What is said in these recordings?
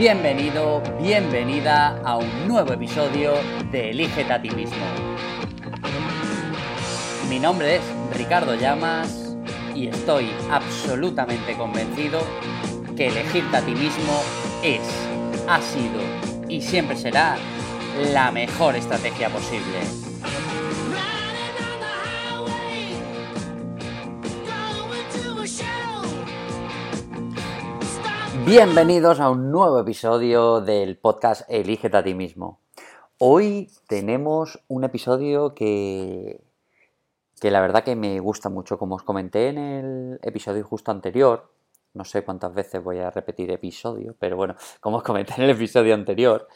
Bienvenido, bienvenida a un nuevo episodio de Elígete a ti mismo. Mi nombre es Ricardo Llamas y estoy absolutamente convencido que elegirte a ti mismo es, ha sido y siempre será la mejor estrategia posible. Bienvenidos a un nuevo episodio del podcast Elígete a ti mismo. Hoy tenemos un episodio que, que la verdad que me gusta mucho. Como os comenté en el episodio justo anterior, no sé cuántas veces voy a repetir episodio, pero bueno, como os comenté en el episodio anterior,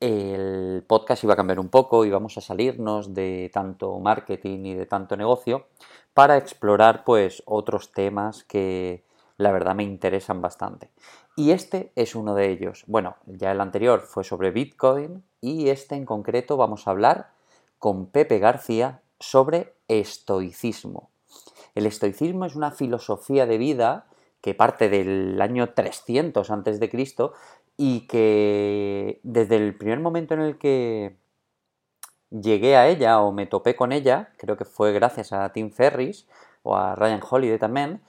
el podcast iba a cambiar un poco y vamos a salirnos de tanto marketing y de tanto negocio para explorar pues otros temas que la verdad me interesan bastante. Y este es uno de ellos. Bueno, ya el anterior fue sobre Bitcoin y este en concreto vamos a hablar con Pepe García sobre estoicismo. El estoicismo es una filosofía de vida que parte del año 300 antes de Cristo y que desde el primer momento en el que llegué a ella o me topé con ella, creo que fue gracias a Tim Ferris o a Ryan Holiday también,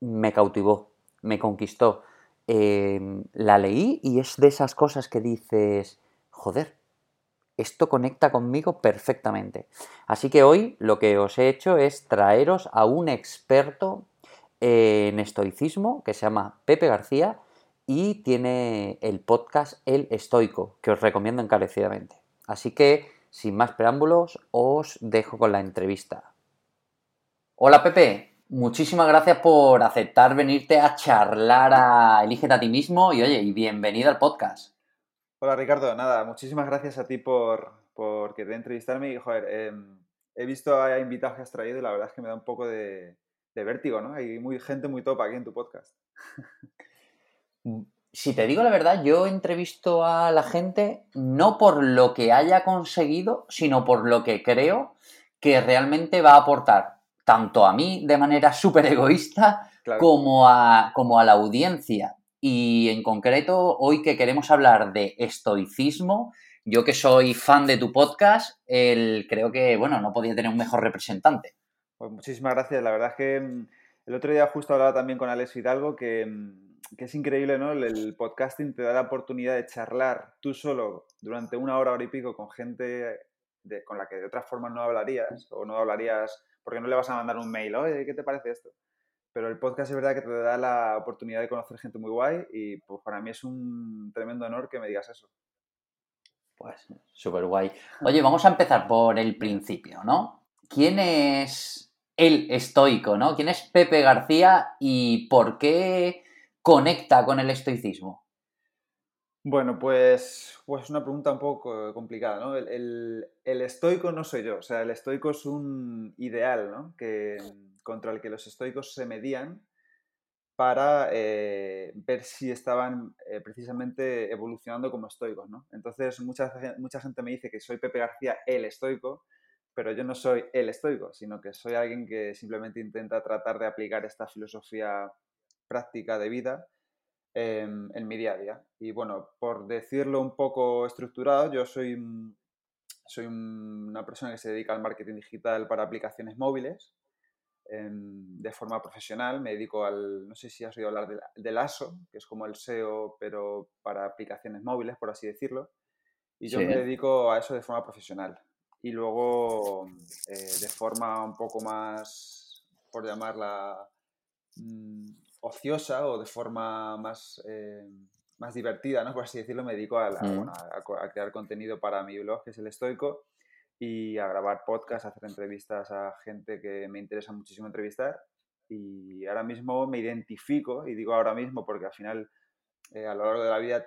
me cautivó me conquistó. Em, la leí y es de esas cosas que dices, joder, esto conecta conmigo perfectamente. Así que hoy lo que os he hecho es traeros a un experto en estoicismo que se llama Pepe García y tiene el podcast El Estoico, que os recomiendo encarecidamente. Así que, sin más preámbulos, os dejo con la entrevista. Hola Pepe, Muchísimas gracias por aceptar venirte a charlar a Elígete a ti mismo y oye, y bienvenido al podcast. Hola Ricardo, nada, muchísimas gracias a ti por, por querer entrevistarme y joder, em, he visto a invitados que has traído y la verdad es que me da un poco de, vértigo, ¿no? Hay muy, gente muy top aquí en tu podcast. Si te digo la verdad, yo entrevisto a la gente no por lo que haya conseguido, sino por lo que creo que realmente va a aportar tanto a mí de manera súper egoísta como, a, como a la audiencia. Y en concreto, hoy que queremos hablar de estoicismo, yo que soy fan de tu podcast, el, creo que, bueno, no podía tener un mejor representante. Pues muchísimas gracias. La verdad es que mm, el otro día justo hablaba también con Alex Hidalgo que, mm, que es increíble, ¿no? El, podcasting te da la oportunidad de charlar tú solo durante una hora, hora y pico con gente de, con la que de otras formas no hablarías o no hablarías porque no le vas a mandar un mail, oye, ¿qué te parece esto? Pero el podcast es verdad que te da la oportunidad de conocer gente muy guay y pues para mí es un tremendo honor que me digas eso. Pues súper guay. Oye, vamos a empezar por el principio, ¿no? ¿Quién es el estoico, ¿no? ¿Quién es Pepe García y por qué conecta con el estoicismo? Bueno, pues, pues una pregunta un poco complicada, ¿no? El, estoico no soy yo, o sea, el estoico es un ideal, ¿no? Que, contra el que los estoicos se medían para eh, ver si estaban eh, precisamente evolucionando como estoicos, ¿no? Entonces, mucha, mucha gente me dice que soy Pepe García el estoico, pero yo no soy el estoico, sino que soy alguien que simplemente intenta tratar de aplicar esta filosofía práctica de vida en, mi día a día. Y bueno, por decirlo un poco estructurado, yo soy, soy una persona que se dedica al marketing digital para aplicaciones móviles de forma profesional. Me dedico al, no sé si has oído hablar del, ASO, que es como el SEO, pero para aplicaciones móviles, por así decirlo. Y yo me dedico a eso de forma profesional. Y luego, eh, de forma un poco más, por llamarla, mm, ociosa o de forma más, eh, más divertida, ¿no? por así decirlo, me dedico a, a, crear contenido para mi blog, que es el estoico, y a grabar podcasts, a hacer entrevistas a gente que me interesa muchísimo entrevistar. Y ahora mismo me identifico, y digo ahora mismo porque al final, eh, a lo largo de la vida,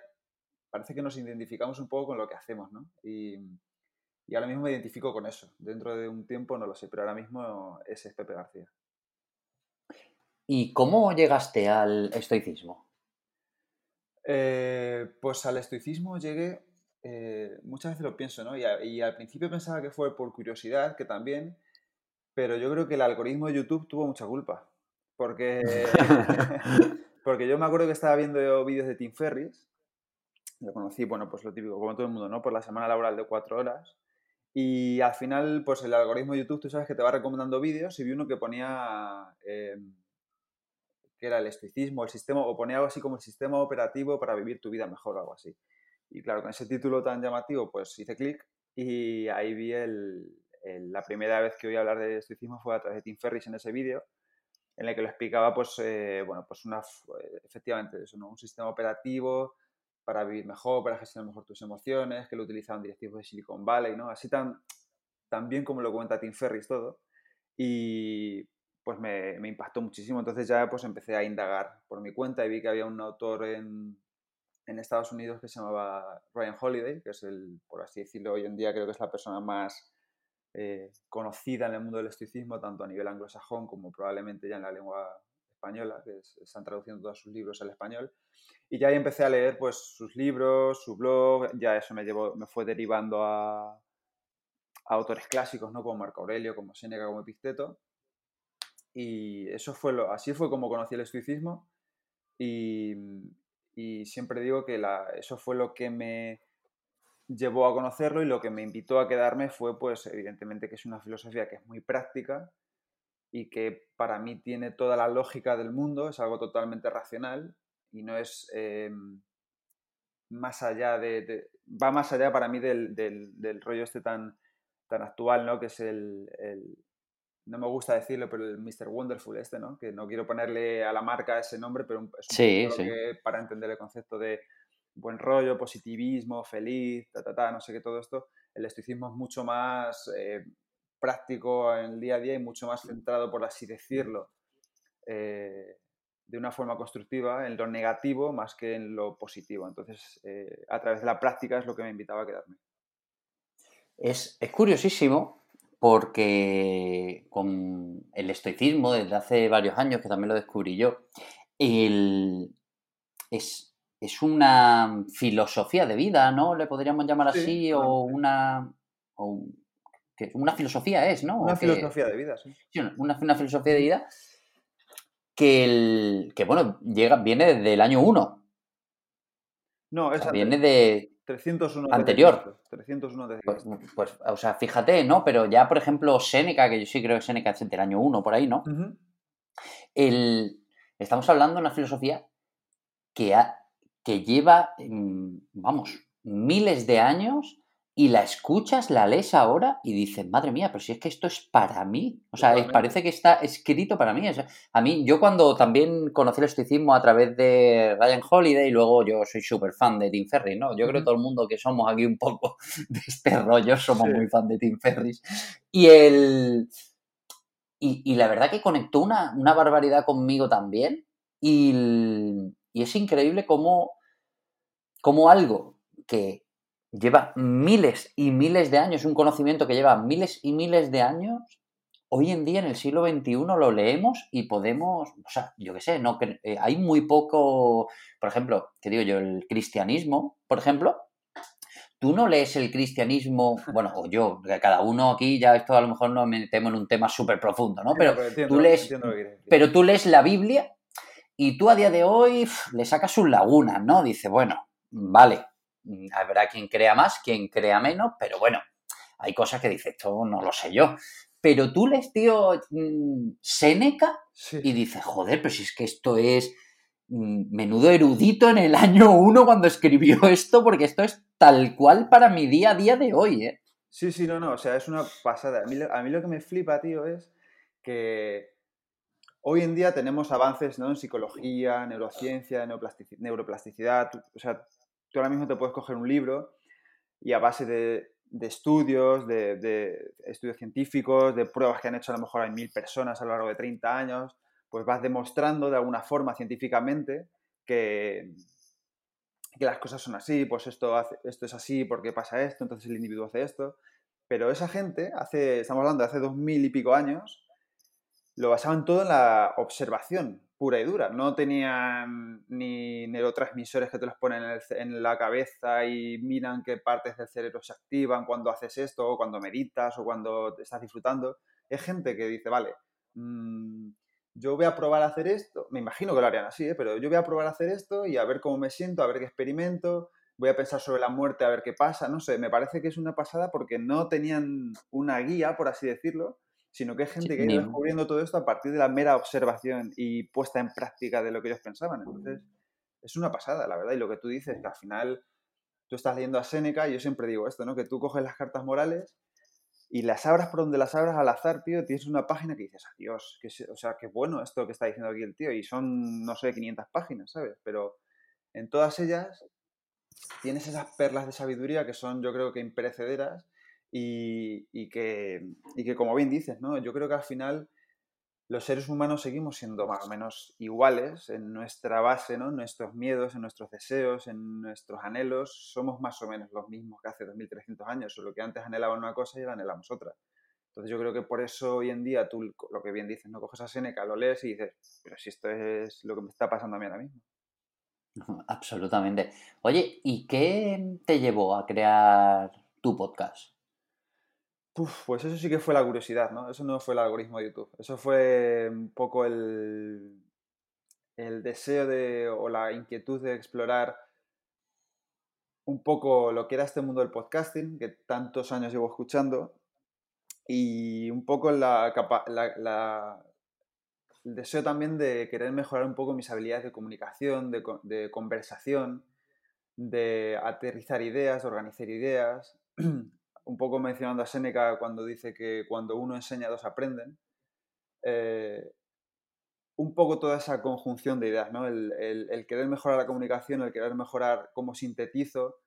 parece que nos identificamos un poco con lo que hacemos, ¿no? Y, y ahora mismo me identifico con eso. Dentro de un tiempo no lo sé, pero ahora mismo ese es Pepe García. ¿Y cómo llegaste al estoicismo? Eh, pues al estoicismo llegué, eh, muchas veces lo pienso, ¿no? Y, al principio pensaba que fue por curiosidad, que también, pero yo creo que el algoritmo de YouTube tuvo mucha culpa, porque, Porque yo me acuerdo que estaba viendo vídeos de Tim Ferris, lo conocí, bueno, pues lo típico, como todo el mundo, ¿no? Por la semana laboral de cuatro horas. Y al final, pues el algoritmo de YouTube, tú sabes que te va recomendando vídeos y vi uno que ponía eh, que era el estoicismo, el sistema, o ponía algo así como el sistema operativo para vivir tu vida mejor algo así. Y claro, con ese título tan llamativo, pues hice clic y ahí vi el, la primera vez que oí hablar de estoicismo fue a través de Tim Ferris en ese vídeo, en el que lo explicaba, pues, eh, bueno, pues una, efectivamente, eso, ¿no? un sistema operativo para vivir mejor, para gestionar mejor tus emociones, que lo utilizaban directivos de Silicon Valley, ¿no? Así tan, tan bien como lo cuenta Tim Ferris todo. Y pues me, impactó muchísimo. Entonces ya pues empecé a indagar por mi cuenta y vi que había un autor en, en Estados Unidos que se llamaba Ryan Holiday, que es el, por así decirlo, hoy en día creo que es la persona más eh, conocida en el mundo del estoicismo, tanto a nivel anglosajón como probablemente ya en la lengua española, que están traduciendo todos sus libros al español. Y ya ahí empecé a leer pues sus libros, su blog, ya eso me, llevó, me fue derivando a, a autores clásicos, ¿no? Como Marco Aurelio, como Séneca, como Epicteto. Y eso fue lo, así fue como conocí el estoicismo. Y, y siempre digo que la, eso fue lo que me llevó a conocerlo y lo que me invitó a quedarme fue, pues, evidentemente que es una filosofía que es muy práctica y que para mí tiene toda la lógica del mundo, es algo totalmente racional y no es eh, más allá de, va más allá para mí del, del, rollo este tan, tan actual, ¿no? Que es el, no me gusta decirlo, pero el Mr. Wonderful este, ¿no? Que no quiero ponerle a la marca ese nombre, pero es un sí, sí. Que para entender el concepto de buen rollo, positivismo, feliz, ta, ta, ta, no sé qué, todo esto, el estoicismo es mucho más eh, práctico en el día a día y mucho más centrado, por así decirlo, eh, de una forma constructiva en lo negativo más que en lo positivo. Entonces, eh, a través de la práctica es lo que me invitaba a quedarme. Es, es curiosísimo porque con el estoicismo, desde hace varios años, que también lo descubrí yo, el, es, es una filosofía de vida, ¿no? Le podríamos llamar así, Sí, o una... o que una filosofía es, ¿no? Una que, filosofía de vida, sí. sí, una, una filosofía de vida que, el, que bueno, llega, viene desde el año 1. No, O es sea, antes. viene de 301 anterior. desde Cristo. 301 desde Pues, pues, o sea, fíjate, ¿no? Pero ya, por ejemplo, Séneca, que yo sí creo que Séneca es del año 1, por ahí, ¿no? El, estamos hablando de una filosofía que, ha- que lleva, mm, vamos, miles de años y la escuchas, la lees ahora y dices, madre mía, pero si es que esto es para mí. O sea, es- parece que está escrito para mí. O sea, a mí, yo cuando también conocí el estoicismo a través de Ryan Holiday, y luego yo soy súper fan de Tim Ferriss, ¿no? Yo creo que todo el mundo que somos aquí un poco de este rollo somos Sí. muy fan de Tim Ferriss. Y el... Y, y la verdad que conectó una, una barbaridad conmigo también. Y, el- y es increíble cómo, cómo algo que lleva miles y miles de años, un conocimiento que lleva miles y miles de años, hoy en día en el siglo XXI lo leemos y podemos, o sea, yo qué sé, no, cre- eh, hay muy poco, por ejemplo, te digo yo, el cristianismo, por ejemplo, tú no lees el cristianismo, bueno, o yo, que cada uno aquí, ya esto a lo mejor nos metemos en un tema súper profundo, ¿no? Pero no, pero entiendo, tú lees, que pero tú lees la Biblia y tú a día de hoy le sacas sus lagunas, ¿no? Dice, bueno, vale, habrá quien crea más, quien crea menos, pero bueno, hay cosas que dices, esto no lo sé yo. Pero tú lees, tío, mm, Séneca Sí. y dices, joder, pero si es que esto es mm, menudo erudito en el año 1 cuando escribió esto, porque esto es tal cual para mi día a día de hoy, ¿eh? Sí, sí, no, no, o sea, es una pasada. A mí, lo- a mí lo que me flipa, tío, es que hoy en día tenemos avances ¿no? en psicología, neurociencia, neuroplasticidad. o sea, tú ahora mismo te puedes coger un libro y a base de, estudios, de, de estudios científicos, de pruebas que han hecho a lo mejor hay mil personas a lo largo de 30 años, pues vas demostrando de alguna forma científicamente que, que las cosas son así, pues esto, hace- esto es así porque pasa esto, entonces el individuo hace esto. Pero esa gente, hace, estamos hablando de hace dos mil y pico años, lo basaban todo en la observación pura y dura. No tenían ni neurotransmisores que te los ponen en, el la cabeza y miran qué partes del cerebro se activan cuando haces esto, o cuando meditas, o cuando estás disfrutando. Es gente que dice, vale, mm, yo voy a probar a hacer esto, me imagino que lo harían así, ¿eh? pero yo voy a probar a hacer esto y a ver cómo me siento, a ver qué experimento, voy a pensar sobre la muerte, a ver qué pasa, no sé, me parece que es una pasada porque no tenían una guía, por así decirlo, sino que hay gente que ha ido descubriendo todo esto a partir de la mera observación y puesta en práctica de lo que ellos pensaban. Entonces, es una pasada, la verdad, y lo que tú dices, que al final tú estás leyendo a Séneca y yo siempre digo esto, ¿no? Que tú coges las cartas morales y las abras por donde las abras al azar, tío, tienes una página que dices, adiós, que, o sea, qué bueno esto que está diciendo aquí el tío, y son, no sé, 500 páginas, ¿sabes? Pero en todas ellas tienes esas perlas de sabiduría que son, yo creo que imperecederas y, que, y que, como bien dices, ¿no? Yo creo que al final los seres humanos seguimos siendo más o menos iguales en nuestra base, ¿no? En nuestros miedos, en nuestros deseos, en nuestros anhelos, somos más o menos los mismos que hace 2300 años, solo que antes anhelaban una cosa y ahora anhelamos otra. Entonces yo creo que por eso hoy en día tú, lo que bien dices, no coges a Seneca, lo lees y dices, pero si esto es lo que me está pasando a mí ahora mismo. Absolutamente. Oye, ¿y qué te llevó a crear tu podcast? Pues eso sí que fue la curiosidad, ¿no? Eso no fue el algoritmo de YouTube. Eso fue un poco el, el deseo de, o la inquietud de explorar un poco lo que era este mundo del podcasting, que tantos años llevo escuchando, y un poco la, el deseo también de querer mejorar un poco mis habilidades de comunicación, de, de conversación, de aterrizar ideas, de organizar ideas, un poco mencionando a Seneca cuando dice que cuando uno enseña, dos aprenden. Eh, un poco toda esa conjunción de ideas, ¿no? El, querer mejorar la comunicación, el querer mejorar cómo sintetizo,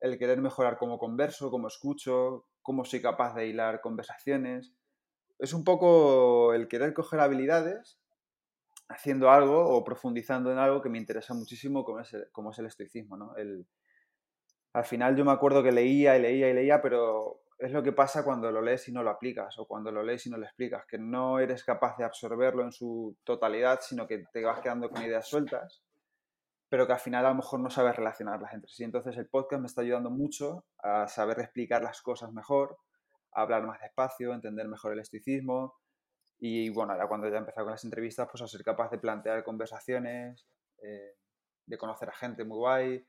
el querer mejorar cómo converso, cómo escucho, cómo soy capaz de hilar conversaciones. Es un poco el querer coger habilidades haciendo algo o profundizando en algo que me interesa muchísimo, como es el, como es el estoicismo, ¿no? El, al final yo me acuerdo que leía y leía y leía, pero es lo que pasa cuando lo lees y no lo aplicas, o cuando lo lees y no lo explicas, que no eres capaz de absorberlo en su totalidad, sino que te vas quedando con ideas sueltas, pero que al final a lo mejor no sabes relacionarlas entre sí. Entonces el podcast me está ayudando mucho a saber explicar las cosas mejor, a hablar más despacio, entender mejor el estoicismo, y bueno, ahora cuando ya he empezado con las entrevistas, pues a ser capaz de plantear conversaciones, eh, de conocer a gente muy guay,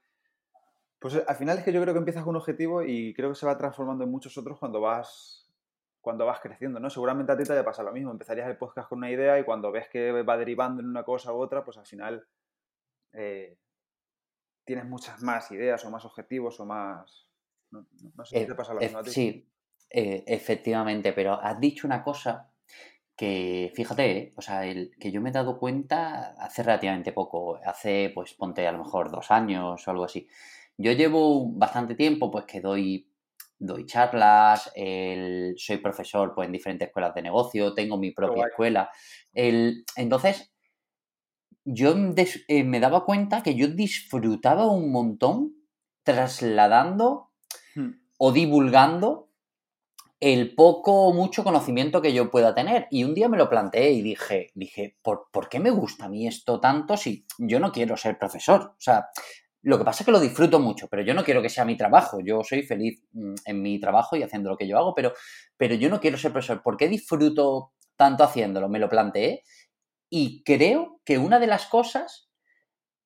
pues eh, al final es que yo creo que empiezas con un objetivo y creo que se va transformando en muchos otros cuando vas, cuando vas creciendo, ¿no? Seguramente a ti te haya pasado lo mismo. Empezarías el podcast con una idea y cuando ves que va derivando en una cosa u otra, pues al final eh, tienes muchas más ideas o más objetivos o más... No, sé si te pasa lo mismo a ti. Sí, eh, efectivamente, pero has dicho una cosa que, fíjate, o sea, el, que yo me he dado cuenta hace relativamente poco, hace, pues ponte a lo mejor dos años o algo así. Yo llevo bastante tiempo, pues que doy, doy charlas, soy profesor pues, en diferentes escuelas de negocio, tengo mi propia escuela. El, entonces, yo eh, me daba cuenta que yo disfrutaba un montón trasladando hmm. o divulgando el poco o mucho conocimiento que yo pueda tener. Y un día me lo planteé y dije, dije, ¿por, ¿por, qué me gusta a mí esto tanto si yo no quiero ser profesor? O sea, lo que pasa es que lo disfruto mucho, pero yo no quiero que sea mi trabajo. Yo soy feliz mm, en mi trabajo y haciendo lo que yo hago, pero, pero yo no quiero ser profesor. ¿Por qué disfruto tanto haciéndolo? Me lo planteé y creo que una de las cosas,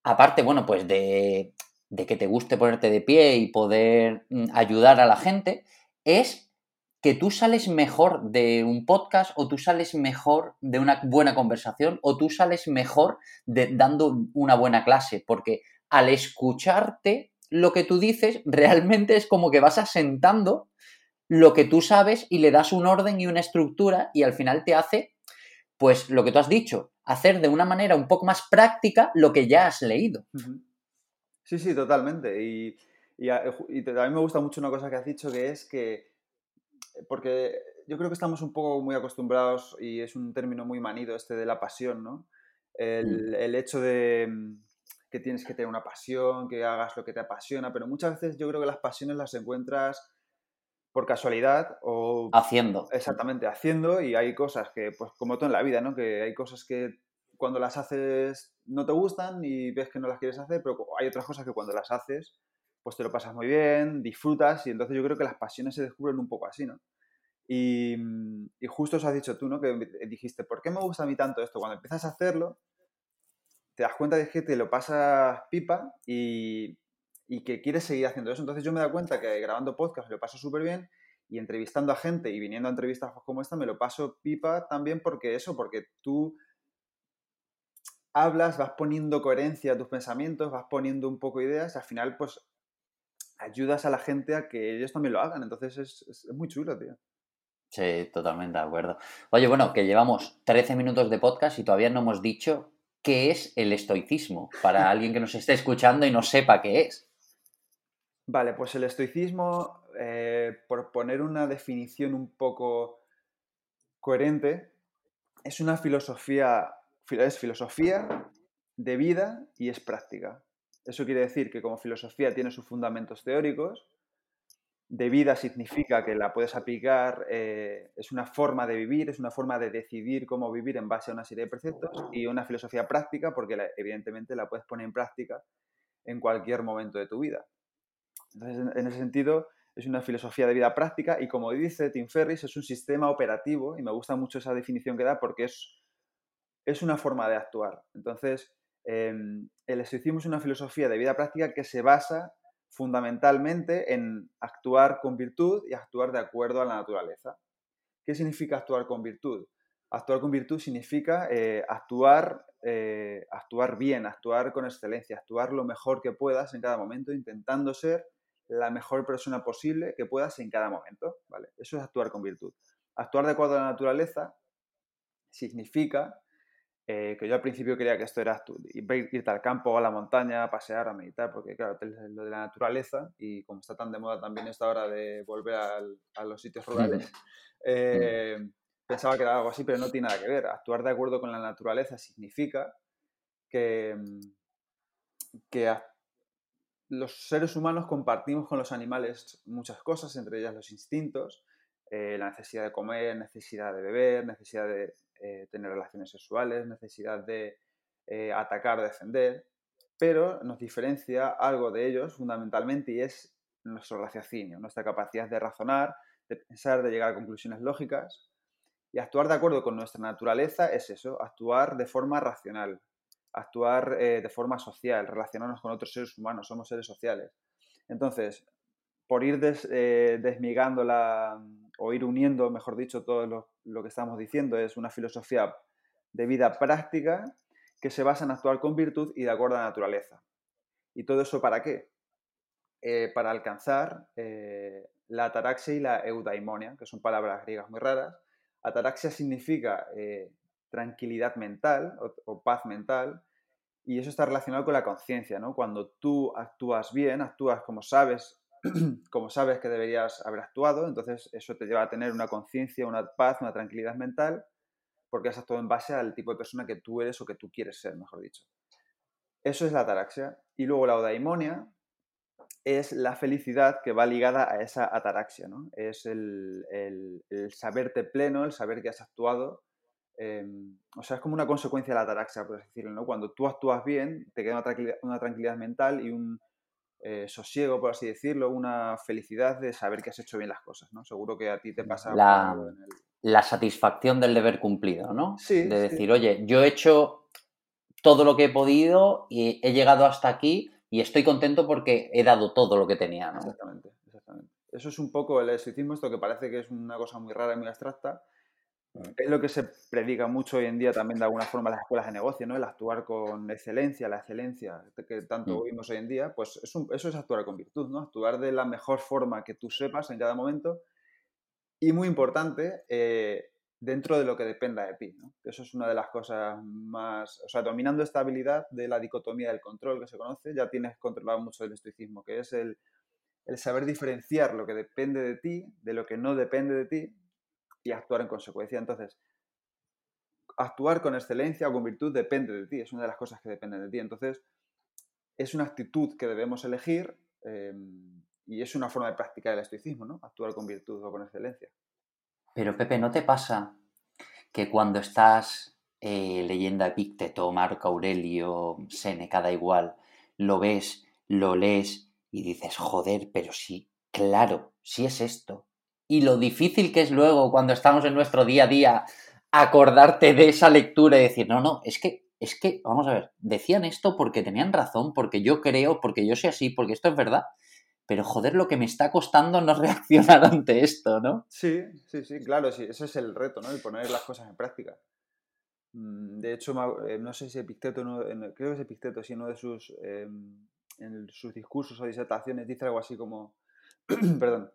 aparte, bueno, pues de, de que te guste ponerte de pie y poder mm, ayudar a la gente, es que tú sales mejor de un podcast o tú sales mejor de una buena conversación o tú sales mejor de, dando una buena clase, porque al escucharte lo que tú dices, realmente es como que vas asentando lo que tú sabes y le das un orden y una estructura y al final te hace, pues lo que tú has dicho, hacer de una manera un poco más práctica lo que ya has leído. Sí, sí, totalmente. Y, y, a, mí me gusta mucho una cosa que has dicho, que es que, porque yo creo que estamos un poco muy acostumbrados, y es un término muy manido este de la pasión, ¿no? el mm. hecho de, que tienes que tener una pasión, que hagas lo que te apasiona, pero muchas veces yo creo que las pasiones las encuentras por casualidad o... Haciendo. Exactamente, haciendo y hay cosas que, pues como todo en la vida, ¿no? Que hay cosas que cuando las haces no te gustan y ves que no las quieres hacer, pero hay otras cosas que cuando las haces, pues te lo pasas muy bien, disfrutas y entonces yo creo que las pasiones se descubren un poco así, ¿no? Y, y justo os has dicho tú, ¿no? Que dijiste, ¿por qué me gusta a mí tanto esto? Cuando empiezas a hacerlo, te das cuenta de que te lo pasas pipa y, que quieres seguir haciendo eso. Entonces yo me dado cuenta que grabando podcast lo paso súper bien y entrevistando a gente y viniendo a entrevistas como esta me lo paso pipa también porque eso, porque tú hablas, vas poniendo coherencia a tus pensamientos, vas poniendo un poco ideas, y al final pues ayudas a la gente a que ellos también lo hagan. Entonces es, es, muy chulo, tío. Sí, totalmente de acuerdo. Oye, bueno, que llevamos 13 minutos de podcast y todavía no hemos dicho qué es el estoicismo para alguien que nos esté escuchando y no sepa qué es. Vale, pues el estoicismo, eh, por poner una definición un poco coherente, es una filosofía, es filosofía de vida y es práctica. Eso quiere decir que como filosofía tiene sus fundamentos teóricos, de vida significa que la puedes aplicar, eh, es una forma de vivir, es una forma de decidir cómo vivir en base a una serie de preceptos y una filosofía práctica porque evidentemente la puedes poner en práctica en cualquier momento de tu vida. Entonces, en ese sentido, es una filosofía de vida práctica y como dice Tim Ferriss, es un sistema operativo y me gusta mucho esa definición que da porque es, es una forma de actuar. Entonces, em, el estoicismo es una filosofía de vida práctica que se basa fundamentalmente en actuar con virtud y actuar de acuerdo a la naturaleza. ¿Qué significa actuar con virtud? Actuar con virtud significa eh, actuar, eh, actuar bien, actuar con excelencia, actuar lo mejor que puedas en cada momento, intentando ser la mejor persona posible que puedas en cada momento. ¿vale? Eso es actuar con virtud. Actuar de acuerdo a la naturaleza significa eh, que yo al principio creía que esto era irte al campo o a la montaña, a pasear, a meditar, porque claro, lo de la naturaleza y como está tan de moda también esta hora de volver a los sitios rurales, eh, pensaba que era algo así, pero no tiene nada que ver. Actuar de acuerdo con la naturaleza significa que, que los seres humanos compartimos con los animales muchas cosas, entre ellas los instintos, eh, la necesidad de comer, necesidad de beber, necesidad de eh, tener relaciones sexuales, necesidad de eh, atacar, defender, pero nos diferencia algo de ellos fundamentalmente y es nuestro raciocinio, nuestra capacidad de razonar, de pensar, de llegar a conclusiones lógicas. Y actuar de acuerdo con nuestra naturaleza es eso, actuar de forma racional, actuar eh, de forma social, relacionarnos con otros seres humanos, somos seres sociales. Entonces, por ir eh, desmigando o ir uniendo, mejor dicho, todo lo, que estamos diciendo, es una filosofía de vida práctica que se basa en actuar con virtud y de acuerdo a la naturaleza. ¿Y todo eso para qué? Eh, para alcanzar la ataraxia y la eudaimonia, que son palabras griegas muy raras. Ataraxia significa tranquilidad mental o, paz mental. Y eso está relacionado con la conciencia, ¿no? Cuando tú actúas bien, actúas como sabes, como sabes que deberías haber actuado, entonces eso te lleva a tener una conciencia, una paz, una tranquilidad mental, porque has actuado en base al tipo de persona que tú eres o que tú quieres ser, mejor dicho. Eso es la ataraxia. Y luego la eudaimonia es la felicidad que va ligada a esa ataraxia, ¿no? Es el, el, saberte pleno, el saber que has actuado Em, o sea, es como una consecuencia de la ataraxia, por así decirlo, ¿no? Cuando tú actúas bien, te queda una tranquilidad, mental y un eh, sosiego, por así decirlo, una felicidad de saber que has hecho bien las cosas, ¿no? Seguro que a ti te pasa... La, la satisfacción del deber cumplido, ¿no? Sí. De decir, oye, yo he hecho todo lo que he podido y he llegado hasta aquí y estoy contento porque he dado todo lo que tenía, ¿no? Exactamente, exactamente. Eso es un poco el estoicismo, esto que parece que es una cosa muy rara y muy abstracta, es lo que se predica mucho hoy en día también de alguna forma en las escuelas de negocio, ¿no? El actuar con excelencia, la excelencia que tanto mm. oímos hoy en día, pues eso es actuar con virtud, ¿no? Actuar de la mejor forma que tú sepas en cada momento y muy importante, eh, dentro de lo que dependa de ti, ¿no? Eso es una de las cosas más, o sea, dominando esta habilidad de la dicotomía del control que se conoce, ya tienes controlado mucho del estoicismo, que es el, el saber diferenciar lo que depende de ti de lo que no depende de ti y actuar en consecuencia. Entonces, actuar con excelencia o con virtud depende de ti, es una de las cosas que dependen de ti. Entonces, es una actitud que debemos elegir em, y es una forma de practicar el estoicismo, ¿no? Actuar con virtud o con excelencia. Pero Pepe, ¿no te pasa que cuando estás eh, leyendo a Epicteto, Marco Aurelio, Seneca, da igual, lo ves, lo lees y dices, joder, pero sí, claro, sí es esto, y lo difícil que es luego cuando estamos en nuestro día a día acordarte de esa lectura y decir, no, no, es que, es que, vamos a ver, decían esto porque tenían razón, porque yo creo, porque yo soy así, porque esto es verdad, pero joder, lo que me está costando no reaccionar ante esto, ¿no? Sí, sí, sí, claro, sí, ese es el reto, ¿no? El poner las cosas en práctica. Mm, de hecho, eh, no sé si Epicteto, creo que es Epicteto, si uno de sus, em, en sus discursos o disertaciones dice algo así como, perdón,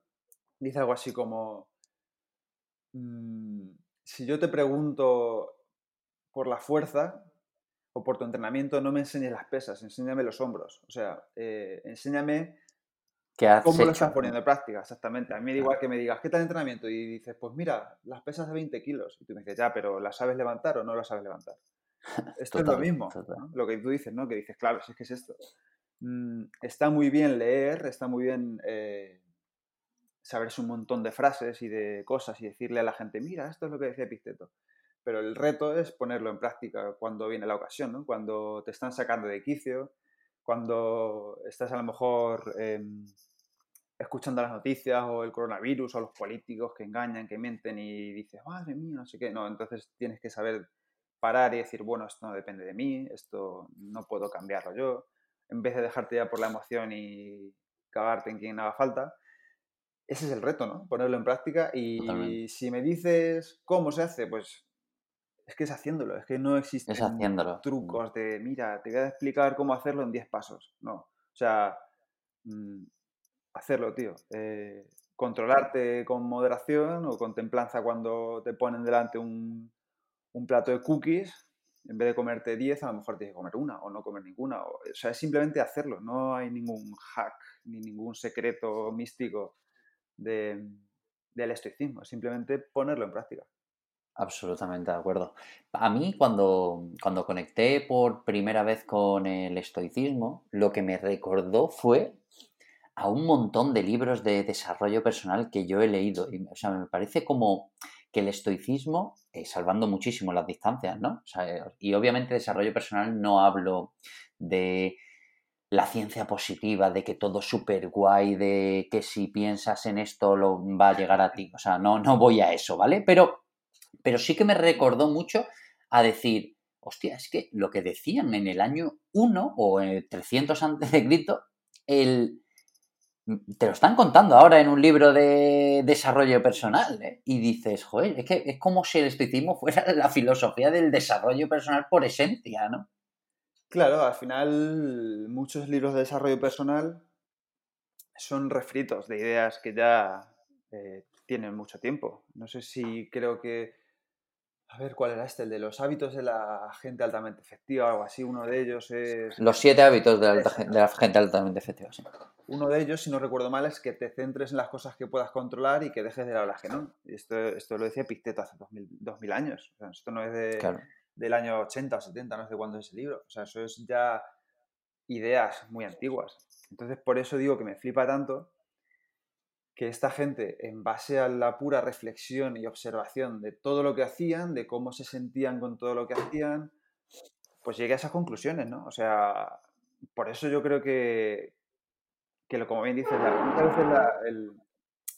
dice algo así como, mm, si yo te pregunto por la fuerza o por tu entrenamiento, no me enseñes las pesas, enséñame los hombros. O sea, eh, enséñame cómo lo estás poniendo en práctica, exactamente. A mí me da igual que me digas, ¿qué tal entrenamiento? Y dices, pues mira, las pesas de 20 kilos. Y tú me dices, ya, pero ¿las sabes levantar o no las sabes levantar? Esto es lo mismo, lo que tú dices, ¿no? Que dices, claro, si es que es esto. Mm, está muy bien leer, está muy bien eh, saberse un montón de frases y de cosas y decirle a la gente, mira, esto es lo que decía Epicteto. Pero el reto es ponerlo en práctica cuando viene la ocasión, ¿no? Cuando te están sacando de quicio, cuando estás a lo mejor em, escuchando las noticias o el coronavirus o los políticos que engañan, que mienten y dices, madre mía, no sé qué. No, entonces tienes que saber parar y decir, bueno, esto no depende de mí, esto no puedo cambiarlo yo. En vez de dejarte ya por la emoción y cagarte en quien haga falta, ese es el reto, ¿no? Ponerlo en práctica y si me dices cómo se hace, pues es que es haciéndolo, es que no existen trucos de, mira, te voy a explicar cómo hacerlo en 10 pasos, no. O sea, mm, hacerlo, tío. Eh, controlarte con moderación o con templanza cuando te ponen delante un, un, plato de cookies, en vez de comerte 10, a lo mejor tienes que comer una o no comer ninguna. O, o sea, es simplemente hacerlo, no hay ningún hack ni ningún secreto místico de, del estoicismo, simplemente ponerlo en práctica. Absolutamente de acuerdo. A mí cuando, cuando conecté por primera vez con el estoicismo, lo que me recordó fue a un montón de libros de desarrollo personal que yo he leído. Y, o sea, me parece como que el estoicismo, eh, salvando muchísimo las distancias, ¿no? y obviamente desarrollo personal no hablo de la ciencia positiva, de que todo es súper guay, de que si piensas en esto lo va a llegar a ti. O sea, no, no voy a eso, ¿vale? Pero, pero sí que me recordó mucho a decir, hostia, es que lo que decían en el año 1 o en 300 antes de Cristo, el, te lo están contando ahora en un libro de desarrollo personal. ¿eh? Y dices, joder, es que es como si el estoicismo fuera la filosofía del desarrollo personal por esencia, ¿no? Claro, al final muchos libros de desarrollo personal son refritos de ideas que ya eh, tienen mucho tiempo. No sé si creo que... A ver, ¿cuál era este? El de los hábitos de la gente altamente efectiva, o algo así. Uno de ellos es... Los siete hábitos de la, gente altamente efectiva, sí. Uno de ellos, si no recuerdo mal, es que te centres en las cosas que puedas controlar y que dejes de lado las que no. Y esto, esto lo decía Picteto hace 2000, años. esto no es de del año 80 o 70, no sé cuándo es ese libro. O sea, eso es ya ideas muy antiguas. Entonces, por eso digo que me flipa tanto que esta gente, en base a la pura reflexión y observación de todo lo que hacían, de cómo se sentían con todo lo que hacían, pues llegue a esas conclusiones, ¿no? O sea, por eso yo creo que, que lo, como bien dices, muchas veces el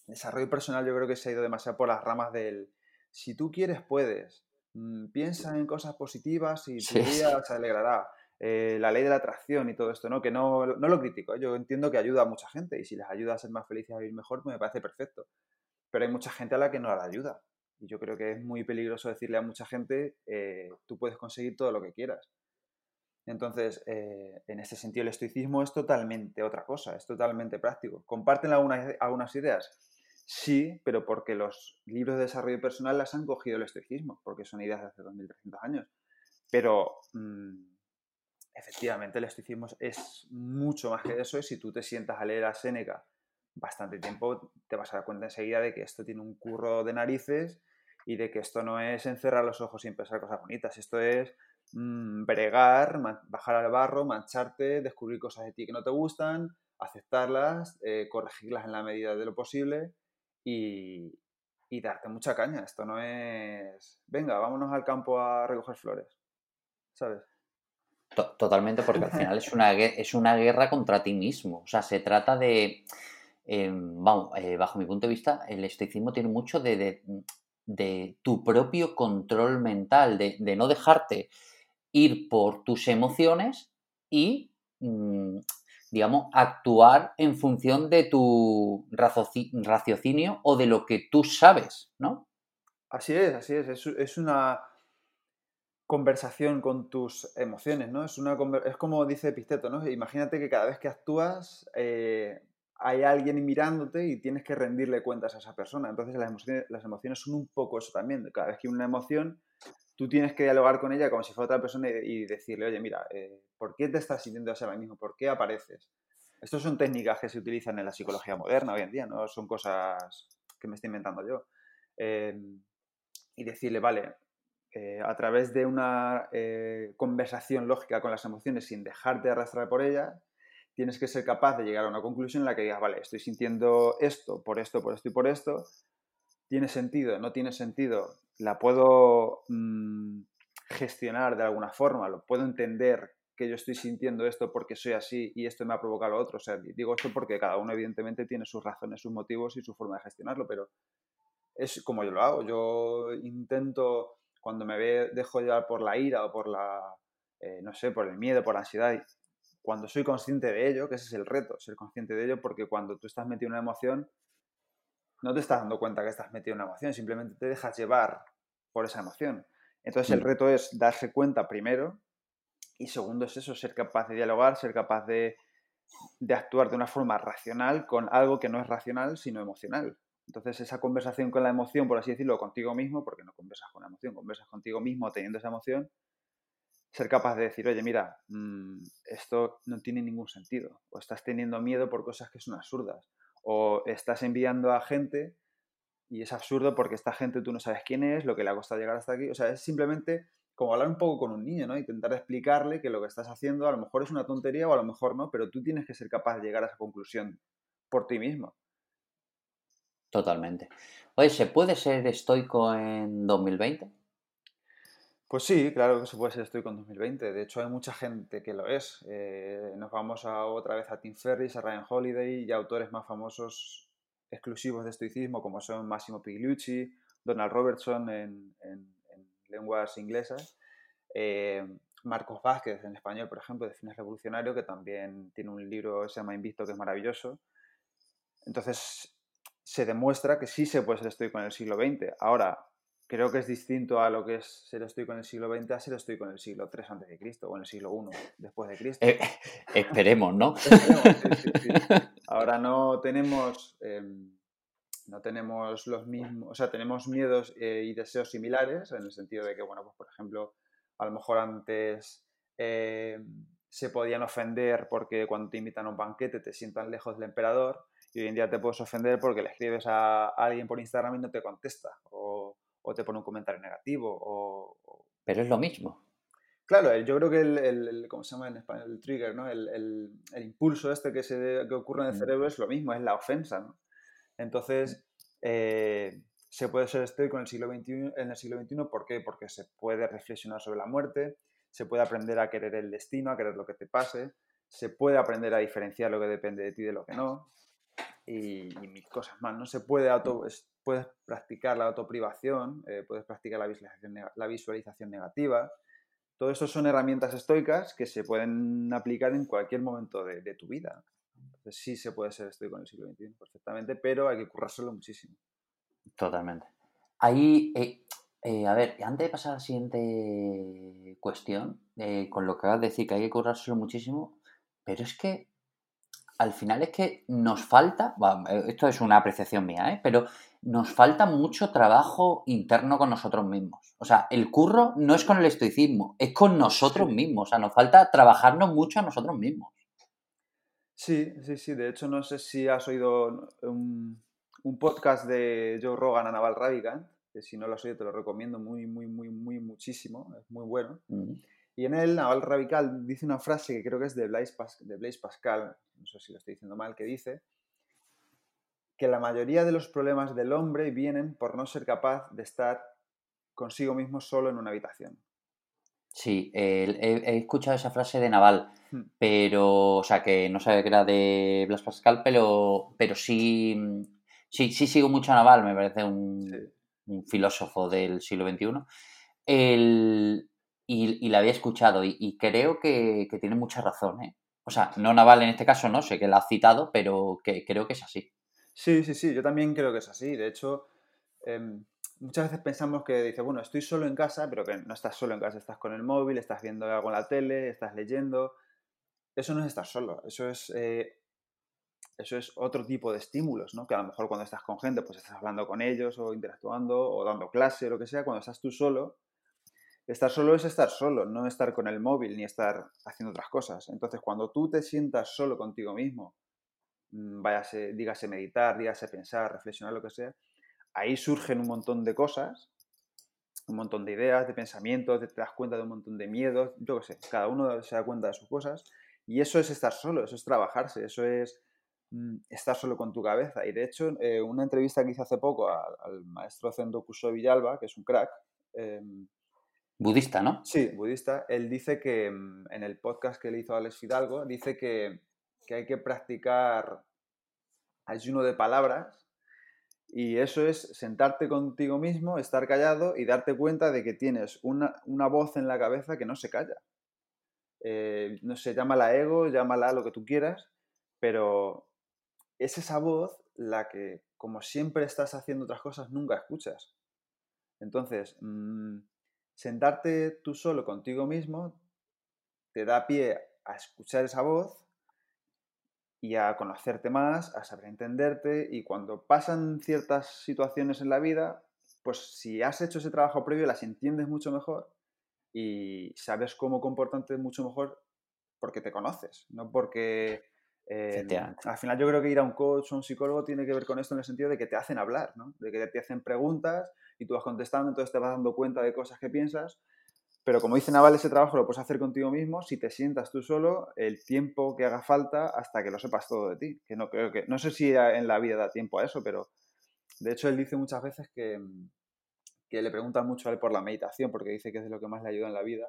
desarrollo personal yo creo que se ha ido demasiado por las ramas del si tú quieres, puedes. Mm, piensa en cosas positivas y tu día se alegrará. Eh, la ley de la atracción y todo esto, ¿no? Que no, no lo critico, ¿eh? yo entiendo que ayuda a mucha gente y si les ayuda a ser más felices, a vivir mejor, pues me parece perfecto. Pero hay mucha gente a la que no la ayuda. Y yo creo que es muy peligroso decirle a mucha gente, eh, tú puedes conseguir todo lo que quieras. Entonces, en este sentido, el estoicismo es totalmente otra cosa, es totalmente práctico. ¿Comparten algunas, algunas ideas? Sí, pero porque los libros de desarrollo personal las han cogido el estoicismo, porque son ideas de hace 2300 años. Pero mm, efectivamente el estoicismo es mucho más que eso y si tú te sientas a leer a Séneca bastante tiempo, te vas a dar cuenta enseguida de que esto tiene un curro de narices y de que esto no es encerrar los ojos y empezar cosas bonitas, esto es mm, bregar, bajar al barro, mancharte, descubrir cosas de ti que no te gustan, aceptarlas, eh, corregirlas en la medida de lo posible y, darte mucha caña. Esto no es, venga, vámonos al campo a recoger flores, ¿sabes? Totalmente, porque al final es una, es una guerra contra ti mismo. O sea, se trata de... em, vamos, eh, bajo mi punto de vista, el estoicismo tiene mucho de, de, tu propio control mental, de, no dejarte ir por tus emociones y, mm, digamos, actuar en función de tu raciocinio o de lo que tú sabes, ¿no? Así es, así es. Es, una conversación con tus emociones, ¿no? Es, una, es como dice Episteto, ¿no? Imagínate que cada vez que actúas eh, hay alguien mirándote y tienes que rendirle cuentas a esa persona. Entonces las emociones, las emociones son un poco eso también. Cada vez que una emoción, tú tienes que dialogar con ella como si fuera otra persona y, decirle, oye, mira, eh, ¿por qué te estás sintiendo así ahora mismo? ¿Por qué apareces? Estas son técnicas que se utilizan en la psicología moderna hoy en día, no son cosas que me estoy inventando yo. Em, y decirle, vale, eh, a través de una eh, conversación lógica con las emociones sin dejarte arrastrar por ellas, tienes que ser capaz de llegar a una conclusión en la que digas, vale, estoy sintiendo esto, por esto, por esto y por esto, tiene sentido, no tiene sentido, la puedo mm, gestionar de alguna forma, lo puedo entender que yo estoy sintiendo esto porque soy así y esto me ha provocado lo otro. O digo esto porque cada uno evidentemente tiene sus razones, sus motivos y su forma de gestionarlo, pero es como yo lo hago. Yo intento, cuando me ve, dejo llevar por la ira o por la, eh, no sé, por el miedo, por la ansiedad, cuando soy consciente de ello, que ese es el reto, ser consciente de ello, porque cuando tú estás metido en una emoción, no te estás dando cuenta que estás metido en una emoción, simplemente te dejas llevar por esa emoción. Entonces el mm. reto es darse cuenta primero y segundo es eso, ser capaz de dialogar, ser capaz de, de actuar de una forma racional con algo que no es racional, sino emocional. Entonces, esa conversación con la emoción, por así decirlo, contigo mismo, porque no conversas con la emoción, conversas contigo mismo teniendo esa emoción, ser capaz de decir, oye, mira, mm, esto no tiene ningún sentido, o estás teniendo miedo por cosas que son absurdas, o estás enviando a gente y es absurdo porque esta gente tú no sabes quién es, lo que le ha costado llegar hasta aquí, o sea, es simplemente como hablar un poco con un niño, ¿no? Intentar explicarle que lo que estás haciendo a lo mejor es una tontería o a lo mejor no, pero tú tienes que ser capaz de llegar a esa conclusión por ti mismo. Totalmente. Oye, ¿se puede ser estoico en 2020? Pues sí, claro que se puede ser estoico en 2020. De hecho, hay mucha gente que lo es. Eh, nos vamos a, otra vez a Tim Ferriss, a Ryan Holiday y autores más famosos exclusivos de estoicismo como son Massimo Pigliucci, Donald Robertson en, lenguas inglesas, eh, Marcos Vázquez en español, por ejemplo, de Fines Revolucionario, que también tiene un libro que se llama Invicto, que es maravilloso. Entonces, se demuestra que sí se puede ser estoico en el siglo XX. Ahora, creo que es distinto a lo que es ser estoico en el siglo XX a ser estoico en el siglo III antes de Cristo o en el siglo I después de Cristo. Eh, esperemos, ¿no? Ahora no tenemos, em, no tenemos los mismos, o sea, tenemos miedos eh, y deseos similares en el sentido de que, bueno, pues por ejemplo, a lo mejor antes em, se podían ofender porque cuando te invitan a un banquete te sientan lejos del emperador y hoy en día te puedes ofender porque le escribes a alguien por Instagram y no te contesta, o, te pone un comentario negativo. O, Pero es lo mismo. Claro, yo creo que el, ¿cómo se llama en español? El trigger, ¿no? El, impulso este que, se, que ocurre en el cerebro es lo mismo, es la ofensa, ¿no? Entonces, eh, se puede ser estoico en el siglo XXI, en el siglo XXI, ¿por qué? Porque se puede reflexionar sobre la muerte, se puede aprender a querer el destino, a querer lo que te pase, se puede aprender a diferenciar lo que depende de ti de lo que no, y, mil cosas más. No se puede auto, puedes practicar la autoprivación, eh, puedes practicar la visualización, negativa. Todo eso son herramientas estoicas que se pueden aplicar en cualquier momento de, tu vida. Entonces sí se puede ser estoico en el siglo XXI perfectamente, pero hay que currárselo muchísimo. Totalmente. Ahí, eh, eh, a ver, antes de pasar a la siguiente cuestión, con lo que acabas de decir que hay que currárselo muchísimo, pero es que al final es que nos falta, esto es una apreciación mía, ¿eh? pero nos falta mucho trabajo interno con nosotros mismos. O sea, el curro no es con el estoicismo, es con nosotros mismos. O sea, nos falta trabajarnos mucho a nosotros mismos. Sí, sí, sí. De hecho, no sé si has oído un, podcast de Joe Rogan a Naval Ravikant, que si no lo has oído te lo recomiendo muy, muy, muy, muy muchísimo. Es muy bueno. Y en él, Naval Ravikant dice una frase que creo que es de Blaise, de Blaise Pascal, no sé si lo estoy diciendo mal, que dice que la mayoría de los problemas del hombre vienen por no ser capaz de estar consigo mismo solo en una habitación. Sí, he, he escuchado esa frase de Naval, Hmm. pero, o sea, que no sabía que era de Blas Pascal, pero, pero sí, sí, sí sigo mucho a Naval, me parece un, Sí. un filósofo del siglo XXI. El, y, y la había escuchado y, creo que, que tiene mucha razón, ¿eh? O sea, no Naval en este caso, no sé que la ha citado, pero que creo que es así. Sí, sí, sí, yo también creo que es así. De hecho, em, muchas veces pensamos que dice, bueno, estoy solo en casa, pero que no estás solo en casa, estás con el móvil, estás viendo algo en la tele, estás leyendo. Eso no es estar solo, eso es, eh, eso es otro tipo de estímulos, ¿no? Que a lo mejor cuando estás con gente, pues estás hablando con ellos o interactuando o dando clase lo que sea. Cuando estás tú solo, estar solo es estar solo, no estar con el móvil ni estar haciendo otras cosas. Entonces, cuando tú te sientas solo contigo mismo, mm, váyase, dígase meditar, dígase pensar, reflexionar, lo que sea, ahí surgen un montón de cosas, un montón de ideas, de pensamientos, te das cuenta de un montón de miedos, yo qué sé, cada uno se da cuenta de sus cosas y eso es estar solo, eso es trabajarse, eso es mm, estar solo con tu cabeza. Y de hecho, eh, una entrevista que hice hace poco al, maestro Zendo Kuso Villalba, que es un crack, em, Budista, ¿no? Sí, budista. Él dice que mm, en el podcast que le hizo a Alex Fidalgo, dice que, que hay que practicar ayuno de palabras y eso es sentarte contigo mismo, estar callado y darte cuenta de que tienes una, una voz en la cabeza que no se calla. Eh, no sé, llámala ego, llámala lo que tú quieras, pero es esa voz la que, como siempre estás haciendo otras cosas, nunca escuchas. Entonces, mmm, sentarte tú solo contigo mismo te da pie a escuchar esa voz y a conocerte más, a saber entenderte y cuando pasan ciertas situaciones en la vida, pues si has hecho ese trabajo previo las entiendes mucho mejor y sabes cómo comportarte mucho mejor porque te conoces, no porque... Eh, al final yo creo que ir a un coach o un psicólogo tiene que ver con esto en el sentido de que te hacen hablar, ¿no? de que te hacen preguntas y tú vas contestando, entonces te vas dando cuenta de cosas que piensas. Pero como dice Naval, ese trabajo lo puedes hacer contigo mismo si te sientas tú solo el tiempo que haga falta hasta que lo sepas todo de ti. Que no creo que no sé si en la vida da tiempo a eso, pero de hecho él dice muchas veces que, que le preguntan mucho a él por la meditación porque dice que es lo que más le ayuda en la vida.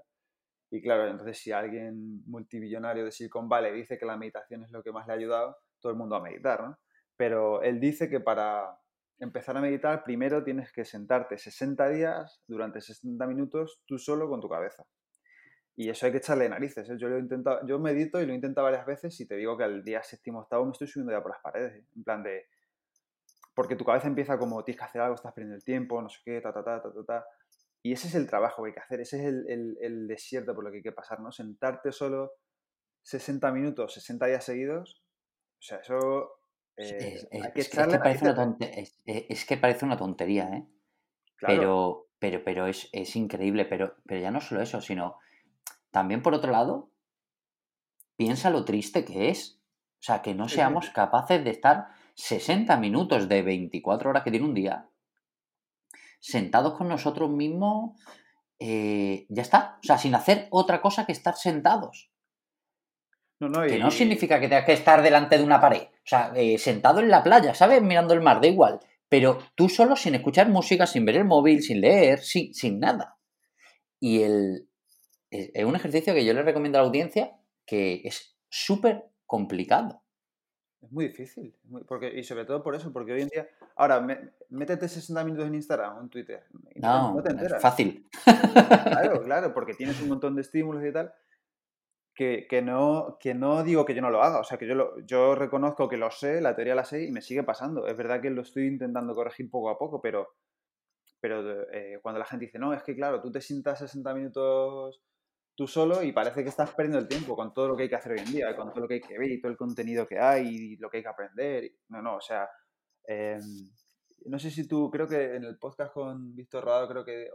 Y claro, entonces si alguien multibillonario de Silicon Valley dice que la meditación es lo que más le ha ayudado, todo el mundo a meditar, ¿no? Pero él dice que para, empezar a meditar, primero tienes que sentarte 60 días durante 60 minutos tú solo con tu cabeza. Y eso hay que echarle narices. ¿eh? Yo, lo he intentado, yo medito y lo he intentado varias veces y te digo que al día séptimo octavo me estoy subiendo ya por las paredes. ¿eh? En plan de... Porque tu cabeza empieza como tienes que hacer algo, estás perdiendo el tiempo, no sé qué, ta, ta, ta, ta, ta, ta. Y ese es el trabajo que hay que hacer, ese es el, el, el desierto por lo que hay que pasar, ¿no? Sentarte solo 60 minutos, 60 días seguidos. O sea, eso eh, es, que es, que parece una tontería, es, que parece una tontería, ¿eh? Claro. Pero, pero, pero es, es, increíble. Pero, pero ya no solo eso, sino también por otro lado, piensa lo triste que es. O sea, que no seamos capaces de estar 60 minutos de 24 horas que tiene un día sentados con nosotros mismos. Eh, ya está. O sea, sin hacer otra cosa que estar sentados. No, no, y... Que no significa que tengas que estar delante de una pared. O sea, eh, sentado en la playa, ¿sabes? Mirando el mar, da igual. Pero tú solo sin escuchar música, sin ver el móvil, sin leer, sin, sin nada. Y el, es un ejercicio que yo le recomiendo a la audiencia que es súper complicado. Es muy difícil. Porque, y sobre todo por eso, porque hoy en día. Ahora, me, métete 60 minutos en Instagram o en Twitter. No, no te enteras. es fácil. Claro, claro, porque tienes un montón de estímulos y tal que, que, no, que no digo que yo no lo haga, o sea, que yo, lo, yo reconozco que lo sé, la teoría la sé y me sigue pasando. Es verdad que lo estoy intentando corregir poco a poco, pero, pero eh, cuando la gente dice, no, es que claro, tú te sientas 60 minutos tú solo y parece que estás perdiendo el tiempo con todo lo que hay que hacer hoy en día, con todo lo que hay que ver y todo el contenido que hay y lo que hay que aprender. No, no, o sea, eh, no sé si tú, creo que en el podcast con Víctor Rado, creo que,